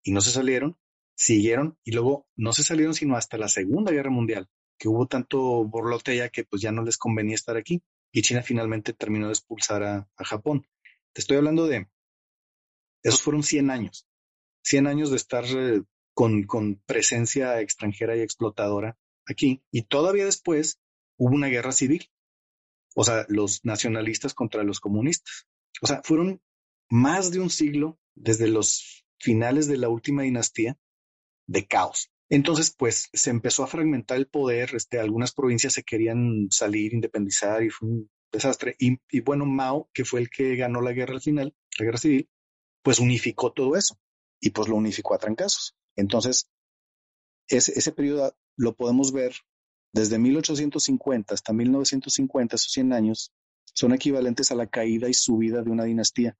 y no se salieron, siguieron y luego no se salieron sino hasta la Segunda Guerra Mundial, que hubo tanto borlote ya que pues ya no les convenía estar aquí y China finalmente terminó de expulsar a, Japón. Te estoy hablando de esos fueron 100 años, 100 años de estar eh, con presencia extranjera y explotadora aquí. Y todavía después hubo una guerra civil. O sea, los nacionalistas contra los comunistas. O sea, fueron más de un siglo desde los finales de la última dinastía de caos. Entonces, pues se empezó a fragmentar el poder, este, algunas provincias se querían salir, independizar y fue un desastre. Y, bueno, Mao, que fue el que ganó la guerra al final, la guerra civil, pues unificó todo eso y pues lo unificó a trancazos. Entonces, ese, ese periodo lo podemos ver desde 1850 hasta 1950, esos 100 años, son equivalentes a la caída y subida de una dinastía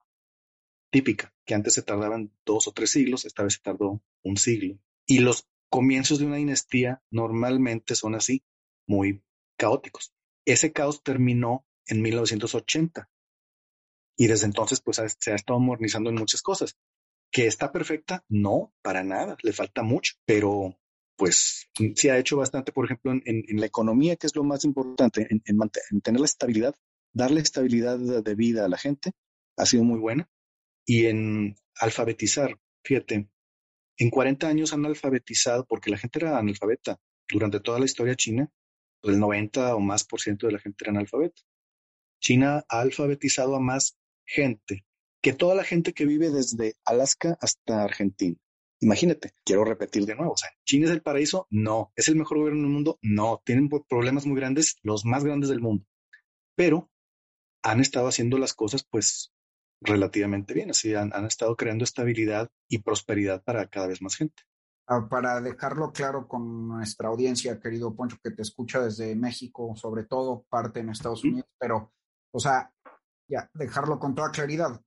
típica, que antes se tardaban dos o tres siglos, esta vez se tardó un siglo. Y los comienzos de una dinastía normalmente son así, muy caóticos. Ese caos terminó en 1980, y desde entonces, pues se ha estado modernizando en muchas cosas. ¿Que está perfecta? No, para nada, le falta mucho, pero pues se ha hecho bastante, por ejemplo, en, la economía, que es lo más importante, en, en, tener la estabilidad, darle estabilidad de vida a la gente, ha sido muy buena. Y en alfabetizar, fíjate, en 40 años han alfabetizado, porque la gente era analfabeta durante toda la historia china, el 90 o más por ciento de la gente era analfabeta. China ha alfabetizado a más gente que toda la gente que vive desde Alaska hasta Argentina. Imagínate, quiero repetir de nuevo, o sea, ¿China es el paraíso? No. ¿Es el mejor gobierno del mundo? No. Tienen problemas muy grandes, los más grandes del mundo. Pero han estado haciendo las cosas pues relativamente bien, así han, han estado creando estabilidad y prosperidad para cada vez más gente. Ah, para dejarlo claro con nuestra audiencia, querido Poncho, que te escucha desde México, sobre todo parte en Estados Unidos, pero, o sea, ya, dejarlo con toda claridad.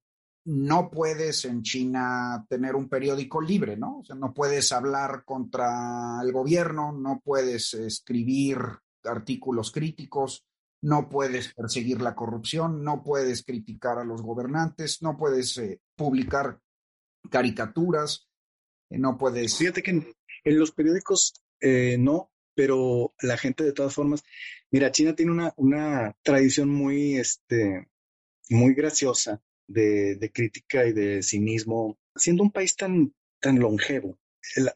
No puedes en China tener un periódico libre, ¿no? O sea, no puedes hablar contra el gobierno, no puedes escribir artículos críticos, no puedes perseguir la corrupción, no puedes criticar a los gobernantes, no puedes eh, publicar caricaturas, eh, no puedes... Fíjate que en, los periódicos eh, no, pero la gente de todas formas, mira, China tiene una, una tradición muy, este, muy graciosa de, crítica y de cinismo, siendo un país tan, tan longevo.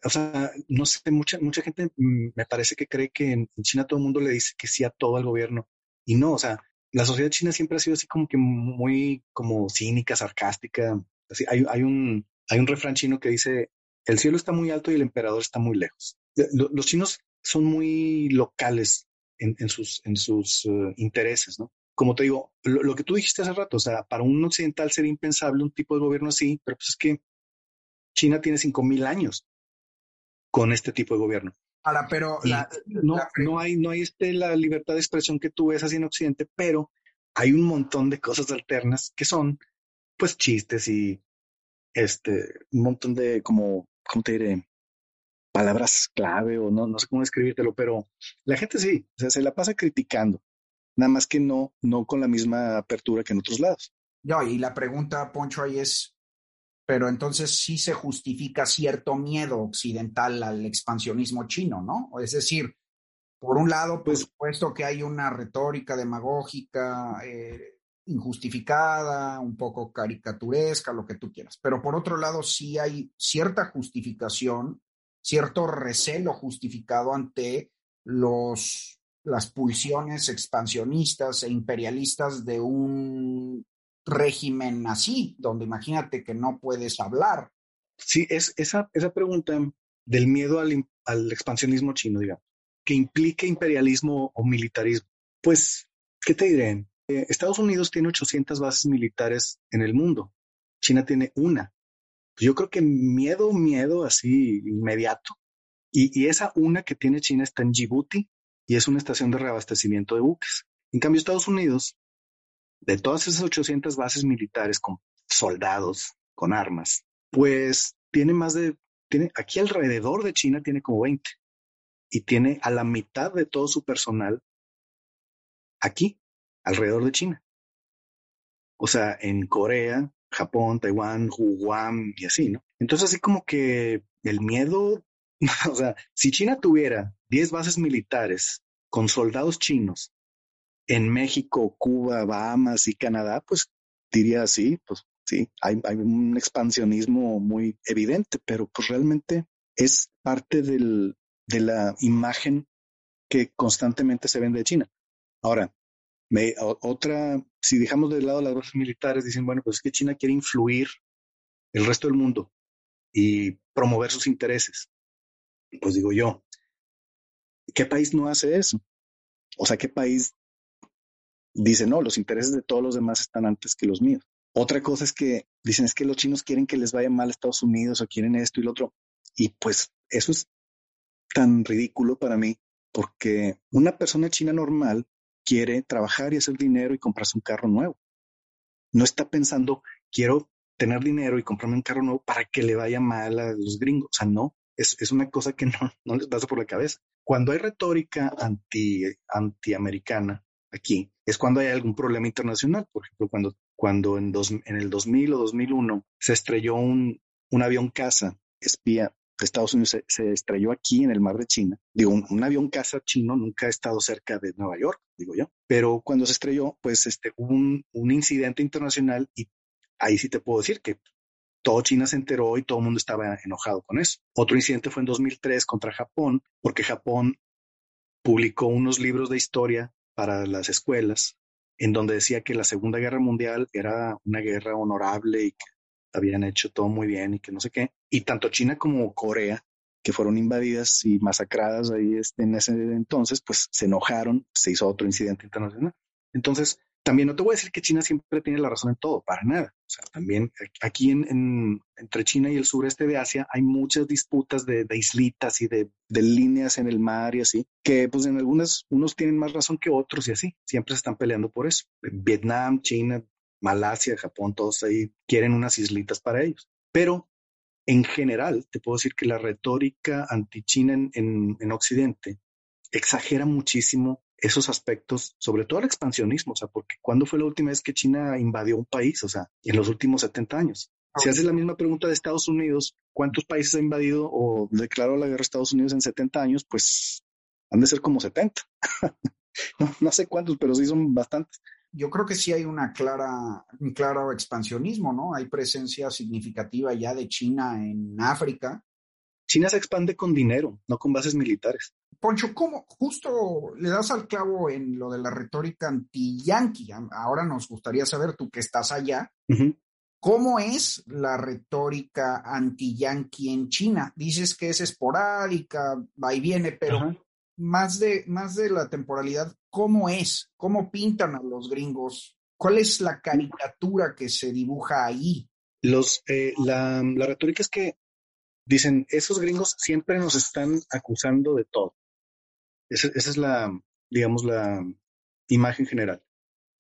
o sea, no sé, mucha, mucha gente mm, me parece que cree que en China todo el mundo le dice que sí a todo el gobierno y no, o sea, la sociedad china siempre ha sido así como que muy como cínica, sarcástica. Así, hay, hay, un, hay un refrán chino que dice, el cielo está muy alto y el emperador está muy lejos. Los chinos son muy locales en, sus, en sus uh, intereses, ¿no? Como te digo, lo, lo, que tú dijiste hace rato, o sea, para un occidental sería impensable un tipo de gobierno así, pero pues es que China tiene cinco mil años con este tipo de gobierno. Ahora, pero no, no hay, no hay este, la libertad de expresión que tú ves así en Occidente, pero hay un montón de cosas alternas que son, pues, chistes y este, un montón de, como, ¿cómo te diré? Palabras clave o no, no sé cómo describírtelo, pero la gente sí, o sea, se la pasa criticando, nada más que no, no con la misma apertura que en otros lados. No, y la pregunta, Poncho, ahí es, pero entonces sí se justifica cierto miedo occidental al expansionismo chino, ¿no? Es decir, por un lado, por pues supuesto que hay una retórica demagógica eh, injustificada, un poco caricaturesca, lo que tú quieras, pero por otro lado sí hay cierta justificación, cierto recelo justificado ante los, las pulsiones expansionistas e imperialistas de un régimen así, donde imagínate que no puedes hablar. Sí, es esa, esa pregunta del miedo al, al expansionismo chino, digamos, que implique imperialismo o militarismo. Pues, ¿qué te diré? Eh, Estados Unidos tiene 800 bases militares en el mundo. China tiene una. Yo creo que miedo, miedo así inmediato. Y, y esa una que tiene China está en Djibouti y es una estación de reabastecimiento de buques. En cambio, Estados Unidos de todas esas 800 bases militares con soldados, con armas, pues tiene más de, tiene aquí alrededor de China tiene como 20 y tiene a la mitad de todo su personal aquí, alrededor de China. O sea, en Corea, Japón, Taiwán, Guam y así, ¿no? Entonces, así como que el miedo, o sea, si China tuviera 10 bases militares con soldados chinos en México, Cuba, Bahamas y Canadá, pues diría sí, pues sí, hay, un expansionismo muy evidente, pero pues realmente es parte del, de la imagen que constantemente se vende de China. Ahora, me, otra, si dejamos de lado las bases militares, dicen, bueno, pues es que China quiere influir el resto del mundo y promover sus intereses. Pues digo yo, ¿qué país no hace eso? O sea, ¿qué país dice, no, los intereses de todos los demás están antes que los míos. Otra cosa es que dicen, es que los chinos quieren que les vaya mal a Estados Unidos o quieren esto y lo otro. Y pues eso es tan ridículo para mí, porque una persona china normal quiere trabajar y hacer dinero y comprarse un carro nuevo. No está pensando, quiero tener dinero y comprarme un carro nuevo para que le vaya mal a los gringos. O sea, no, es, es una cosa que no, no les pasa por la cabeza. Cuando hay retórica anti, antiamericana aquí, es cuando hay algún problema internacional. Por ejemplo, cuando, cuando en, dos, en el 2000 o 2001 se estrelló un, un avión caza espía de Estados Unidos, se, estrelló aquí en el mar de China. Digo, un, avión caza chino nunca ha estado cerca de Nueva York, digo yo. Pero cuando se estrelló, pues este, hubo un, un incidente internacional y ahí sí te puedo decir que todo China se enteró y todo el mundo estaba enojado con eso. Otro incidente fue en 2003 contra Japón, porque Japón publicó unos libros de historia para las escuelas, en donde decía que la Segunda Guerra Mundial era una guerra honorable y que habían hecho todo muy bien y que no sé qué. Y tanto China como Corea, que fueron invadidas y masacradas ahí este, en ese entonces, pues se enojaron, se hizo otro incidente internacional. Entonces, también no te voy a decir que China siempre tiene la razón en todo, para nada. O sea, también aquí en, entre China y el sureste de Asia hay muchas disputas de, islitas y de, líneas en el mar y así, que pues en algunas unos tienen más razón que otros y así, siempre se están peleando por eso. Vietnam, China, Malasia, Japón, todos ahí quieren unas islitas para ellos. Pero en general, te puedo decir que la retórica anti-China en, en Occidente exagera muchísimo esos aspectos, sobre todo el expansionismo, o sea, porque ¿cuándo fue la última vez que China invadió un país? O sea, en los últimos 70 años. Si haces la misma pregunta de Estados Unidos, ¿cuántos países ha invadido o declaró la guerra a Estados Unidos en 70 años? Pues han de ser como 70. no, sé cuántos, pero sí son bastantes. Yo creo que sí hay una clara, un claro expansionismo, ¿no? Hay presencia significativa ya de China en África. China se expande con dinero, no con bases militares. Poncho, ¿cómo justo le das al clavo en lo de la retórica anti-yankee? Ahora nos gustaría saber, tú que estás allá, ¿Cómo es la retórica anti-yankee en China? Dices que es esporádica, va y viene, pero más de, más de la temporalidad, ¿cómo es? ¿Cómo pintan a los gringos? ¿Cuál es la caricatura que se dibuja ahí? Los, eh, la, la retórica es que dicen, esos gringos siempre nos están acusando de todo. Esa, esa, es la, digamos, la imagen general.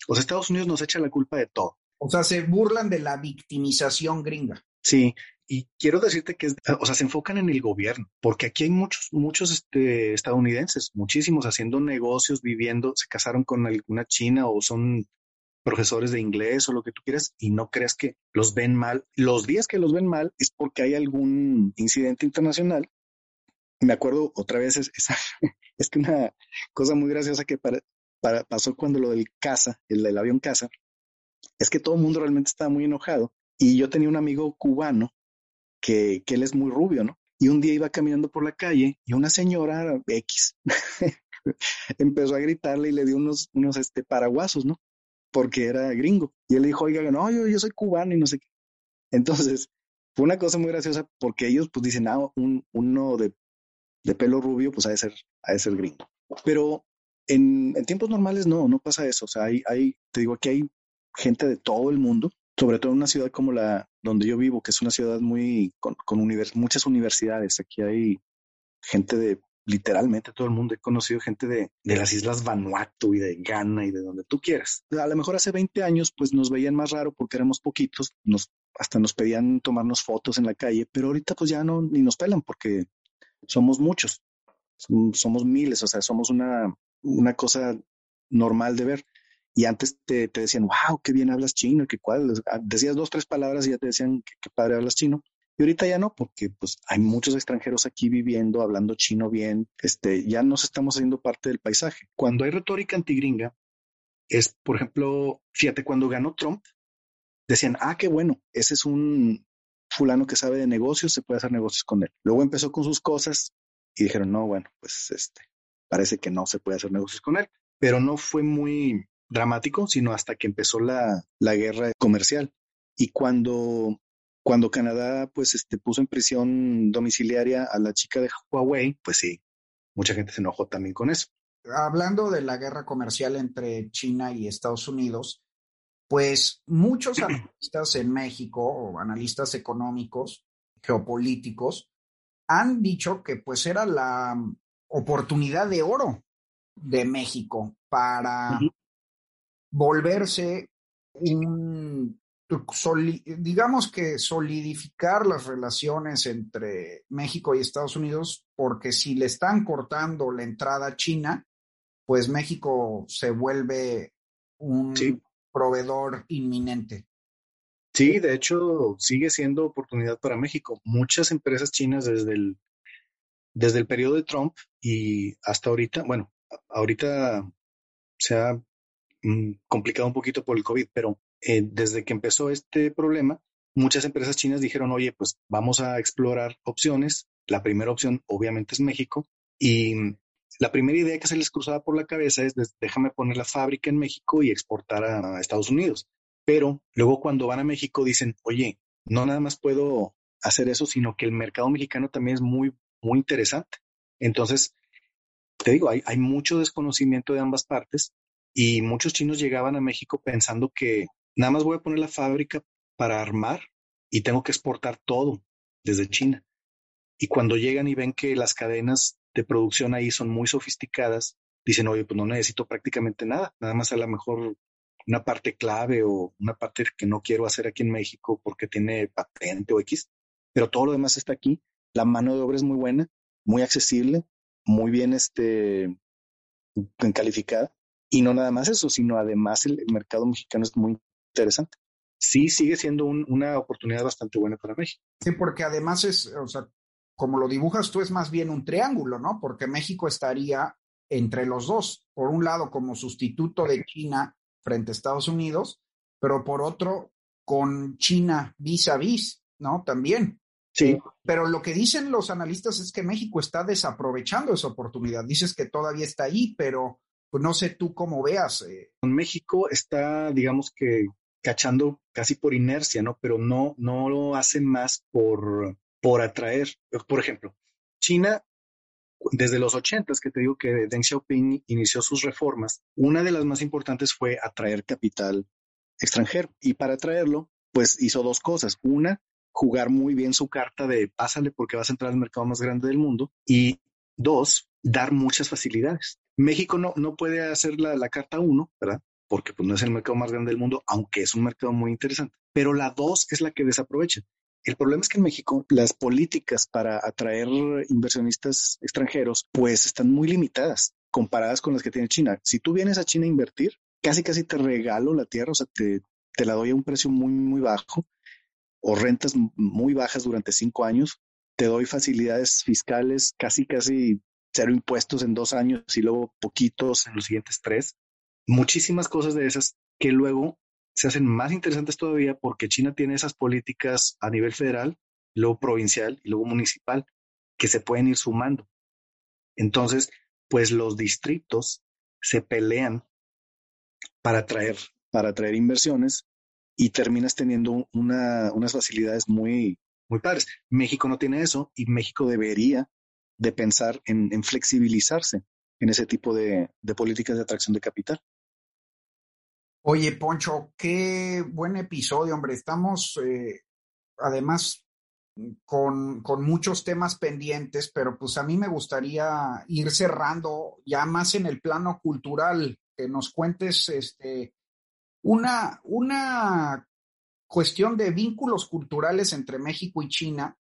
Los Estados Unidos nos echa la culpa de todo. O sea, se burlan de la victimización gringa. Sí, y quiero decirte que, o sea, se enfocan en el gobierno, porque aquí hay muchos, muchos este, estadounidenses, muchísimos haciendo negocios, viviendo, se casaron con alguna china o son profesores de inglés o lo que tú quieras y no creas que los ven mal. Los días que los ven mal es porque hay algún incidente internacional. Me acuerdo otra vez, es, que una cosa muy graciosa que para, pasó cuando lo del casa, el del avión casa, es que todo el mundo realmente estaba muy enojado. Y yo tenía un amigo cubano que, que él es muy rubio, ¿no? Y un día iba caminando por la calle y una señora X empezó a gritarle y le dio unos, unos este, paraguasos, ¿no? Porque era gringo. Y él dijo, oiga, no, yo, yo soy cubano y no sé qué. Entonces, fue una cosa muy graciosa porque ellos pues dicen, ah, un, uno de, de pelo rubio, pues ha de ser, ha de ser gringo. Pero en, tiempos normales no, no pasa eso. O sea, hay, hay, te digo, aquí hay gente de todo el mundo, sobre todo en una ciudad como la donde yo vivo, que es una ciudad muy con, muchas universidades. Aquí hay gente de literalmente todo el mundo. He conocido gente de, de, las islas Vanuatu y de Ghana y de donde tú quieras. A lo mejor hace 20 años pues nos veían más raro porque éramos poquitos, nos, hasta nos pedían tomarnos fotos en la calle, pero ahorita pues ya no ni nos pelan porque somos muchos, somos miles, o sea, somos una, una cosa normal de ver. Y antes te, te, decían, wow, qué bien hablas chino, que cuál. Ah, decías dos, tres palabras y ya te decían qué padre hablas chino. Y ahorita ya no, porque pues hay muchos extranjeros aquí viviendo, hablando chino bien, este, ya nos estamos haciendo parte del paisaje. Cuando hay retórica antigringa, es, por ejemplo, fíjate, cuando ganó Trump, decían, ah, qué bueno, ese es un fulano que sabe de negocios, se puede hacer negocios con él. Luego empezó con sus cosas y dijeron, no, bueno, pues este, parece que no se puede hacer negocios con él, pero no fue muy, dramático, sino hasta que empezó la, la guerra comercial. Y cuando, cuando Canadá pues este, puso en prisión domiciliaria a la chica de Huawei, pues sí, mucha gente se enojó también con eso. Hablando de la guerra comercial entre China y Estados Unidos, pues muchos analistas en México o analistas económicos, geopolíticos, han dicho que pues era la oportunidad de oro de México para volverse un, digamos que solidificar las relaciones entre México y Estados Unidos, porque si le están cortando la entrada a China, pues México se vuelve un proveedor inminente. Sí, de hecho, sigue siendo oportunidad para México. Muchas empresas chinas desde el, desde el periodo de Trump y hasta ahorita, bueno, ahorita se ha Mm, complicado un poquito por el COVID, pero eh, desde que empezó este problema, muchas empresas chinas dijeron, oye, pues vamos a explorar opciones. La primera opción obviamente es México y la primera idea que se les cruzaba por la cabeza es, déjame poner la fábrica en México y exportar a Estados Unidos. Pero luego cuando van a México dicen, oye, no nada más puedo hacer eso, sino que el mercado mexicano también es muy, muy interesante. Entonces, te digo, hay mucho desconocimiento de ambas partes y muchos chinos llegaban a México pensando que nada más voy a poner la fábrica para armar y tengo que exportar todo desde China. Y cuando llegan y ven que las cadenas de producción ahí son muy sofisticadas, dicen, oye, pues no necesito prácticamente nada, nada más a lo mejor una parte clave o una parte que no quiero hacer aquí en México porque tiene patente o X, pero todo lo demás está aquí. La mano de obra es muy buena, muy accesible, muy bien este, en calificada. Y no nada más eso, sino además el, mercado mexicano es muy interesante. Sí, sigue siendo una oportunidad bastante buena para México. Sí, porque además es, o sea, como lo dibujas tú, es más bien un triángulo, ¿no? Porque México estaría entre los dos. Por un lado, como sustituto de China frente a Estados Unidos, pero por otro, con China vis a vis, ¿no? También. Sí. Eh, pero lo que dicen los analistas es que México está desaprovechando esa oportunidad. Dices que todavía está ahí, pero pues no sé tú cómo veas. Eh. México está, digamos que cachando casi por inercia, ¿no? Pero no, no lo hacen más por, por atraer. Por ejemplo, China, desde los ochentas, que te digo que Deng Xiaoping inició sus reformas, una de las más importantes fue atraer capital extranjero. Y para atraerlo, pues hizo dos cosas. Una, jugar muy bien su carta de pásale porque vas a entrar al mercado más grande del mundo. Y dos, dar muchas facilidades. México no, no puede hacer la, la carta uno, ¿verdad? Porque pues, no es el mercado más grande del mundo, aunque es un mercado muy interesante. Pero la dos es la que desaprovecha. El problema es que en México las políticas para atraer inversionistas extranjeros pues están muy limitadas comparadas con las que tiene China. Si tú vienes a China a invertir, casi casi te regalo la tierra, o sea, te, te la doy a un precio muy, muy bajo o rentas muy bajas durante cinco años, te doy facilidades fiscales, casi, casi cero impuestos en dos años y luego poquitos en los siguientes tres. Muchísimas cosas de esas que luego se hacen más interesantes todavía porque China tiene esas políticas a nivel federal, luego provincial y luego municipal que se pueden ir sumando. Entonces, pues los distritos se pelean para atraer, para atraer inversiones y terminas teniendo unas facilidades muy, muy padres. México no tiene eso y México debería de pensar en, flexibilizarse en ese tipo de, políticas de atracción de capital. Oye, Poncho, qué buen episodio, hombre. Estamos eh, además con, con, muchos temas pendientes, pero pues a mí me gustaría ir cerrando ya más en el plano cultural, que nos cuentes este, una, una cuestión de vínculos culturales entre México y China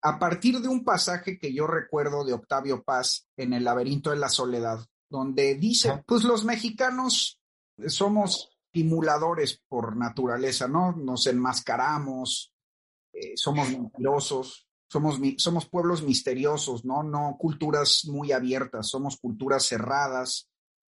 a partir de un pasaje que yo recuerdo de Octavio Paz en El laberinto de la soledad, donde dice, pues los mexicanos somos simuladores por naturaleza, ¿no? Nos enmascaramos, eh, somos mentirosos, somos, somos pueblos misteriosos, ¿no? No culturas muy abiertas, somos culturas cerradas,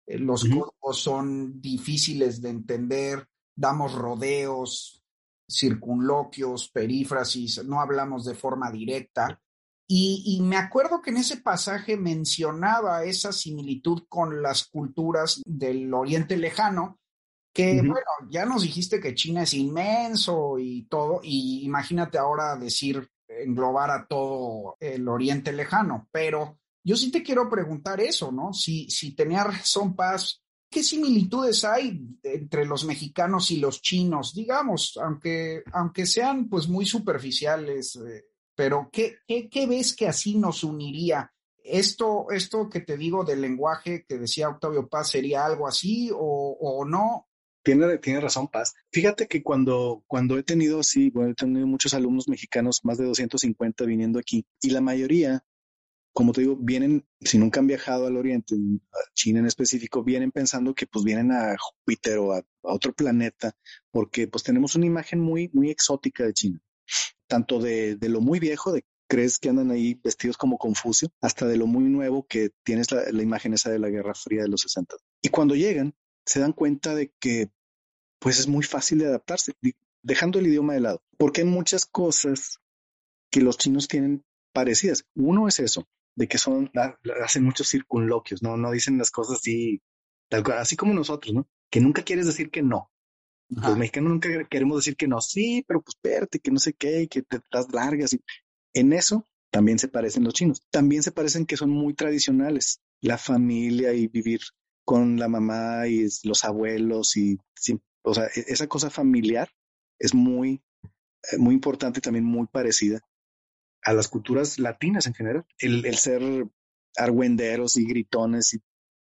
eh, los códigos son difíciles de entender, damos rodeos, circunloquios, perífrasis, no hablamos de forma directa. Y, me acuerdo que en ese pasaje mencionaba esa similitud con las culturas del Oriente Lejano, que bueno, ya nos dijiste que China es inmenso y todo, y imagínate ahora decir, englobar a todo el Oriente Lejano, pero yo sí te quiero preguntar eso, ¿no? Si, si tenía razón Paz, ¿qué similitudes hay entre los mexicanos y los chinos? Digamos, aunque, aunque sean pues muy superficiales, eh, pero ¿qué, ¿qué, ves que así nos uniría? Esto, esto que te digo del lenguaje que decía Octavio Paz, ¿sería algo así o, o no? Tiene, tiene razón, Paz. Fíjate que cuando, cuando he tenido, sí, bueno, he tenido muchos alumnos mexicanos, más de 250 viniendo aquí, y la mayoría como te digo, vienen, si nunca han viajado al Oriente, a China en específico, vienen pensando que pues vienen a Júpiter o a, otro planeta, porque pues tenemos una imagen muy, muy exótica de China, tanto de, lo muy viejo, de crees que andan ahí vestidos como Confucio, hasta de lo muy nuevo que tienes la, imagen esa de la Guerra Fría de los 60. Y cuando llegan, se dan cuenta de que pues es muy fácil de adaptarse, dejando el idioma de lado, porque hay muchas cosas que los chinos tienen parecidas. Uno es eso, de que son, hacen muchos circunloquios, ¿no? No dicen las cosas así, así como nosotros, ¿no? Que nunca quieres decir que no. Los mexicanos nunca queremos decir que no, sí, pero pues espérate, que no sé qué, que te das largas. Y en eso también se parecen los chinos. También se parecen que son muy tradicionales. La familia y vivir con la mamá y los abuelos y, o sea, e-, esa cosa familiar es muy, eh, muy importante y también muy parecida a las culturas latinas en general. El, el ser argüenderos y gritones y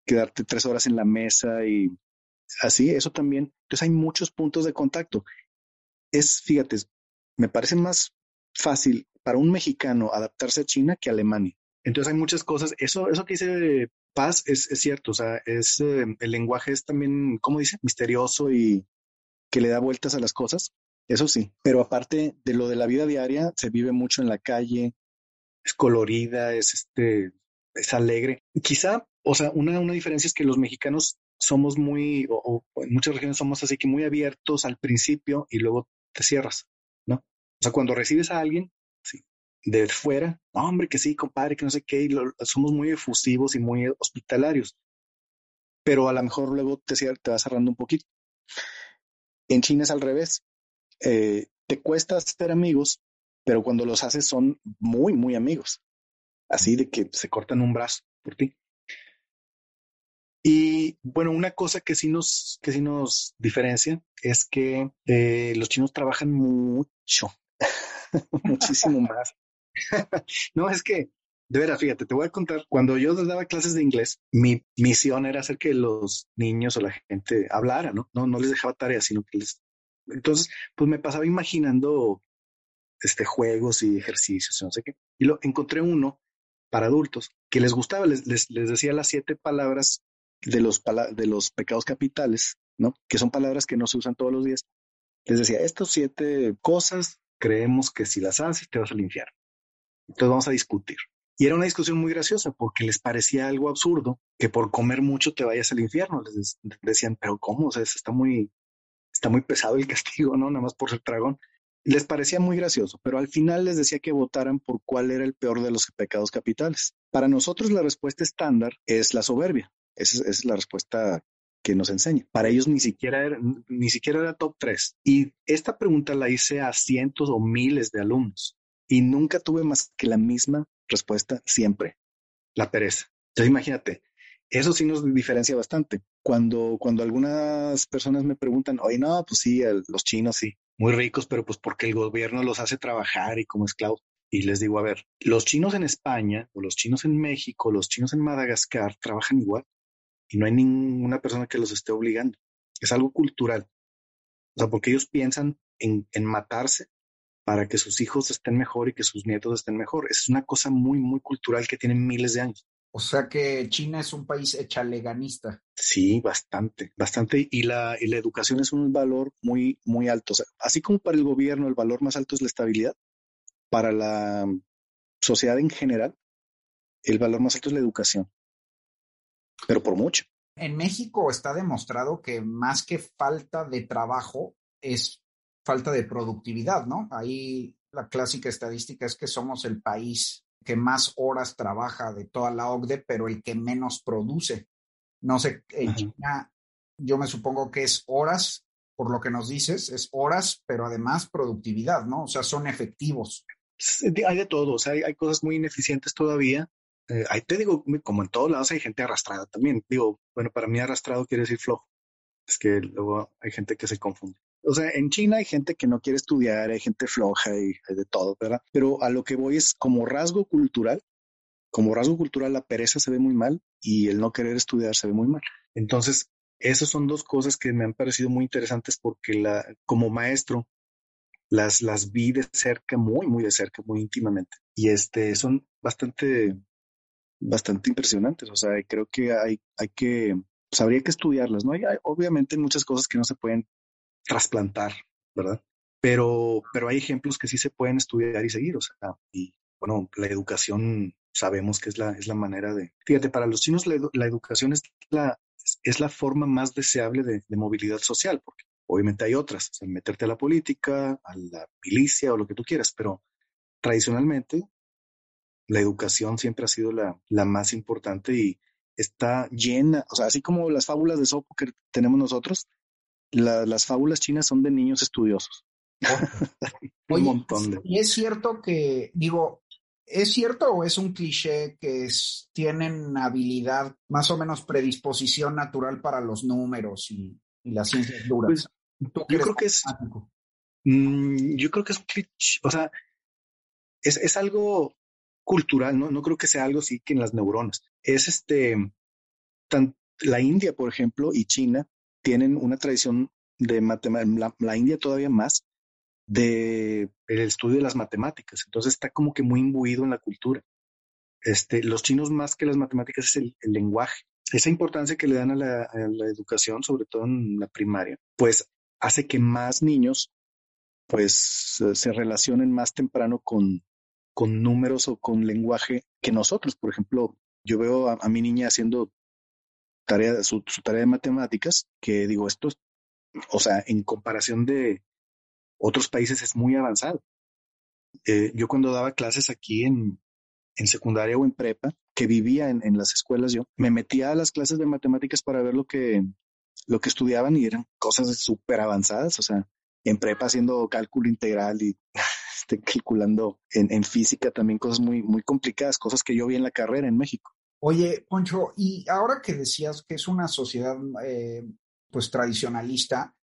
quedarte tres horas en la mesa y así, eso también. Entonces hay muchos puntos de contacto. Es, fíjate, me parece más fácil para un mexicano adaptarse a China que a Alemania. Entonces hay muchas cosas. Eso, eso que dice paz es, cierto, o sea, es, eh, el lenguaje es también, ¿cómo dice? Misterioso y que le da vueltas a las cosas, eso sí, pero aparte de lo de la vida diaria, se vive mucho en la calle, es colorida, es este, es alegre. Quizá, o sea, una, una diferencia es que los mexicanos somos muy, o, en muchas regiones somos así que muy abiertos al principio y luego te cierras, ¿no? O sea, cuando recibes a alguien, de fuera, hombre, que sí, compadre, que no sé qué, y somos muy efusivos y muy hospitalarios. Pero a lo mejor luego te, te vas cerrando un poquito. En China es al revés. Eh, te cuesta ser amigos, pero cuando los haces son muy, muy amigos. Así de que se cortan un brazo por ti. Y bueno, una cosa que sí nos, que sí nos diferencia es que eh, los chinos trabajan mucho, muchísimo más. no, es que, de veras, fíjate, te voy a contar, cuando yo daba clases de inglés, mi misión era hacer que los niños o la gente hablara, ¿no? No, no les dejaba tareas, sino que les... Entonces, pues me pasaba imaginando este, juegos y ejercicios, no sé qué. Y lo encontré uno para adultos que les gustaba, les, les, les decía las siete palabras de los, de los pecados capitales, ¿no? Que son palabras que no se usan todos los días. Les decía, estas siete cosas creemos que si las haces te vas al infierno. Entonces vamos a discutir. Y era una discusión muy graciosa porque les parecía algo absurdo que por comer mucho te vayas al infierno. Les decían, pero ¿cómo? O sea, está muy, está muy pesado el castigo, ¿no? Nada más por ser dragón. Les parecía muy gracioso, pero al final les decía que votaran por cuál era el peor de los pecados capitales. Para nosotros la respuesta estándar es la soberbia. Esa, es la respuesta que nos enseña. Para ellos ni siquiera era, ni siquiera era top 3. Y esta pregunta la hice a cientos o miles de alumnos y nunca tuve más que la misma respuesta siempre, la pereza. Entonces imagínate, eso sí nos diferencia bastante. Cuando, cuando algunas personas me preguntan, oye, no, pues sí, los chinos sí, muy ricos, pero pues porque el gobierno los hace trabajar y como esclavos. Y les digo, a ver, los chinos en España o los chinos en México, los chinos en Madagascar trabajan igual y no hay ninguna persona que los esté obligando. Es algo cultural. O sea, porque ellos piensan en, en matarse para que sus hijos estén mejor y que sus nietos estén mejor. Es una cosa muy, muy cultural que tiene miles de años. O sea que China es un país echaleganista. Sí, bastante, bastante. Y la, y la educación es un valor muy, muy alto. O sea, así como para el gobierno el valor más alto es la estabilidad, para la sociedad en general, el valor más alto es la educación pero por mucho. En México está demostrado que más que falta de trabajo es falta de productividad, ¿no? Ahí la clásica estadística es que somos el país que más horas trabaja de toda la OCDE, pero el que menos produce. No sé, en China yo me supongo que es horas, por lo que nos dices, es horas, pero además productividad, ¿no? O sea, son efectivos. Hay de todo, o sea, hay cosas muy ineficientes todavía, eh, ahí te digo, como en todos lados hay gente arrastrada también. Digo, bueno, para mí arrastrado quiere decir flojo. Es que luego hay gente que se confunde. O sea, en China hay gente que no quiere estudiar, hay gente floja y hay de todo, ¿verdad? Pero a lo que voy es como rasgo cultural, como rasgo cultural la pereza se ve muy mal y el no querer estudiar se ve muy mal. Entonces, esas son dos cosas que me han parecido muy interesantes porque la, como maestro las, las vi de cerca, muy, muy de cerca, muy íntimamente. Y este, son bastante bastante impresionantes. O sea, creo que hay, hay que, pues habría que estudiarlas, ¿no? Hay, obviamente muchas cosas que no se pueden trasplantar, ¿verdad? Pero, pero hay ejemplos que sí se pueden estudiar y seguir, o sea, y bueno, la educación sabemos que es la, es la manera de... Fíjate, para los chinos la, educación es la, es la forma más deseable de, de, movilidad social, porque obviamente hay otras, o sea, meterte a la política, a la milicia o lo que tú quieras, pero tradicionalmente la educación siempre ha sido la, la más importante y está llena, o sea, así como las fábulas de Sopo que tenemos nosotros, las fábulas chinas son de niños estudiosos. un montón de... Y es cierto que, digo, ¿es cierto o es un cliché que tienen habilidad, más o menos predisposición natural para los números y, las ciencias duras? Pues, yo creo que es... Mm, yo creo que es un cliché, o sea, es, es algo cultural, ¿no? No creo que sea algo así que en las neuronas. Es este, la India, por ejemplo, y China tienen una tradición de matemáticas, la, India todavía más, de el estudio de las matemáticas. Entonces está como que muy imbuido en la cultura. este, los chinos más que las matemáticas es el, lenguaje. Esa importancia que le dan a la, educación, sobre todo en la primaria, pues hace que más niños pues se relacionen más temprano con, con números o con lenguaje que nosotros. Por ejemplo, yo veo a, mi niña haciendo tarea, su, tarea de matemáticas, que digo, esto, o sea, en comparación de otros países es muy avanzado. Eh, yo cuando daba clases aquí en, en secundaria o en prepa, que vivía en, las escuelas yo, me metía a las clases de matemáticas para ver lo que, lo que estudiaban y eran cosas súper avanzadas, o sea, en prepa haciendo cálculo integral y este, calculando en, física también cosas muy, muy complicadas, cosas que yo vi en la carrera en México. Oye, Poncho, y ahora que decías que es una sociedad eh, pues tradicionalista,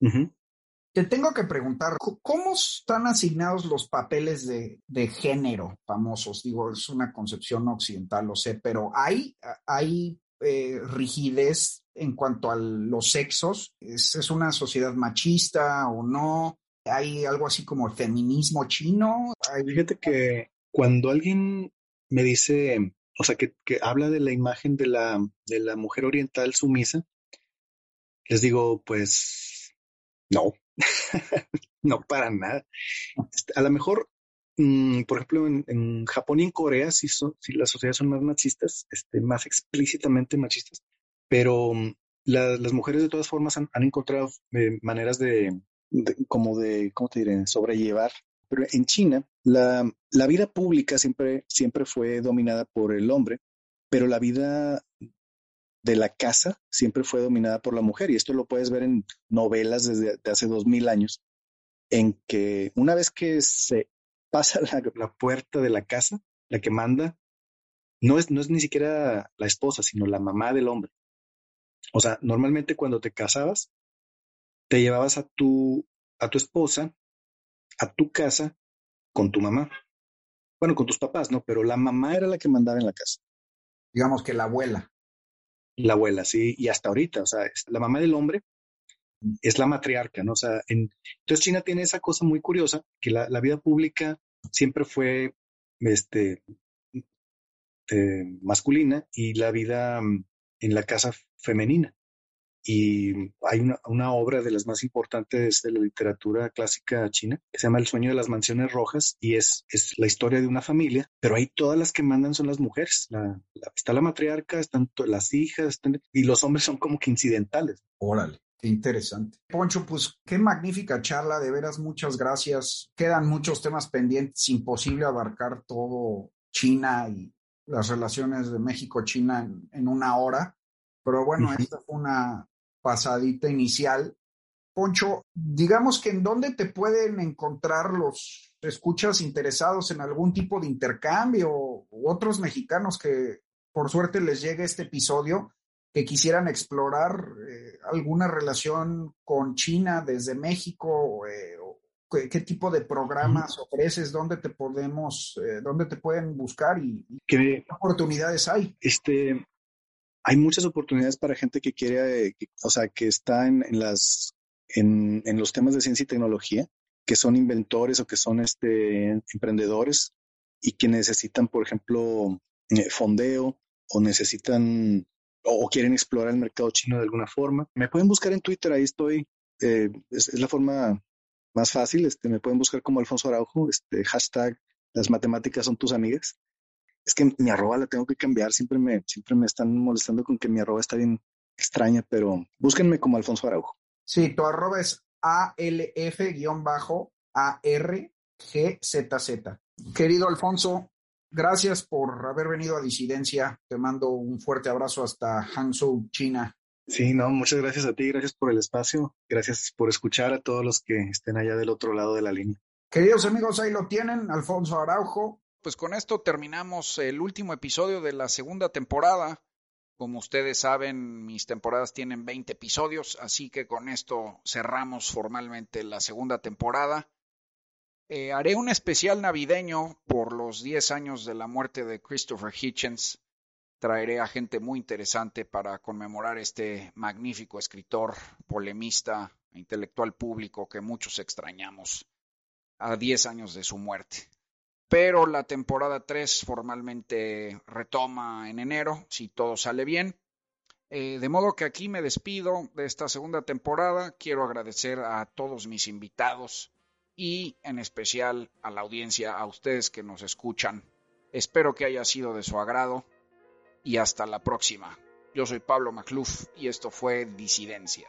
te tengo que preguntar, ¿cómo están asignados los papeles de, género famosos? Digo, es una concepción occidental, lo sé, pero ¿hay, hay eh, rigidez en cuanto a los sexos? ¿Es, una sociedad machista o no? ¿Hay algo así como feminismo chino? Fíjate que cuando alguien me dice, o sea, que, que habla de la imagen de la, de la mujer oriental sumisa, les digo, pues no, no, para nada. Este, a lo mejor, mm, por ejemplo, en, Japón y en Corea sí, son, sí las sociedades son más machistas, este, más explícitamente machistas, pero mm, las mujeres de todas formas han, encontrado eh, maneras de, como de, ¿cómo te diré?, sobrellevar. Pero en China, la, la vida pública siempre, siempre fue dominada por el hombre, pero la vida de la casa siempre fue dominada por la mujer y esto lo puedes ver en novelas desde hace dos mil años, en que una vez que se pasa la, puerta de la casa, la que manda, no es, no es ni siquiera la esposa, sino la mamá del hombre. O sea, normalmente cuando te casabas, te llevabas a tu, a tu esposa a tu casa con tu mamá. Bueno, con tus papás, ¿no? Pero la mamá era la que mandaba en la casa. Digamos que la abuela. La abuela, sí, y hasta ahorita, o sea, la mamá del hombre es la matriarca, ¿no? O sea, entonces China tiene esa cosa muy curiosa, que la, vida pública siempre fue este, eh, masculina y la vida mm, en la casa femenina y hay una, obra de las más importantes de la literatura clásica china que se llama El sueño de las mansiones rojas y es, es la historia de una familia, pero ahí todas las que mandan son las mujeres. está la matriarca, están las hijas y los hombres son como que incidentales. Órale. Qué interesante. Poncho, pues qué magnífica charla, de veras, muchas gracias. Quedan muchos temas pendientes, imposible abarcar todo China y las relaciones de México-China en, en, una hora. Pero bueno, esta fue una, pasadita inicial. Poncho, digamos que en dónde te pueden encontrar los escuchas interesados en algún tipo de intercambio u otros mexicanos que por suerte les llegue este episodio que quisieran explorar eh, alguna relación con China desde México, eh, qué, tipo de programas ofreces, dónde te podemos, eh, dónde te pueden buscar y, qué oportunidades hay. Este, hay muchas oportunidades para gente que quiere, o sea, que está en, las, en, los temas de ciencia y tecnología, que son inventores o que son este, emprendedores y que necesitan, por ejemplo, eh, fondeo o necesitan o, quieren explorar el mercado chino de alguna forma. Me pueden buscar en Twitter, ahí estoy. Eh, es, la forma más fácil. Este, me pueden buscar como Alfonso Araujo, este, hashtag las matemáticas son tus amigas es que mi arroba la tengo que cambiar, siempre me, siempre me están molestando con que mi arroba está bien extraña, pero búsquenme como Alfonso Araujo. Sí, tu arroba es ALF-ARGZZ. Querido Alfonso, gracias por haber venido a Disidencia. Te mando un fuerte abrazo hasta Hangzhou, China. Sí, no, muchas gracias a ti, gracias por el espacio, gracias por escuchar a todos los que estén allá del otro lado de la línea. Queridos amigos, ahí lo tienen, Alfonso Araujo, pues con esto terminamos el último episodio de la segunda temporada. Como ustedes saben, mis temporadas tienen 20 episodios, así que con esto cerramos formalmente la segunda temporada. Eh, haré un especial navideño por los 10 años de la muerte de Christopher Hitchens. Traeré a gente muy interesante para conmemorar este magnífico escritor, polemista intelectual público que muchos extrañamos a 10 años de su muerte. Pero la temporada 3 formalmente retoma en enero, si todo sale bien. Eh, de modo que aquí me despido de esta segunda temporada. Quiero agradecer a todos mis invitados y en especial a la audiencia, a ustedes que nos escuchan. Espero que haya sido de su agrado y hasta la próxima. Yo soy Pablo Macluf y esto fue Disidencia.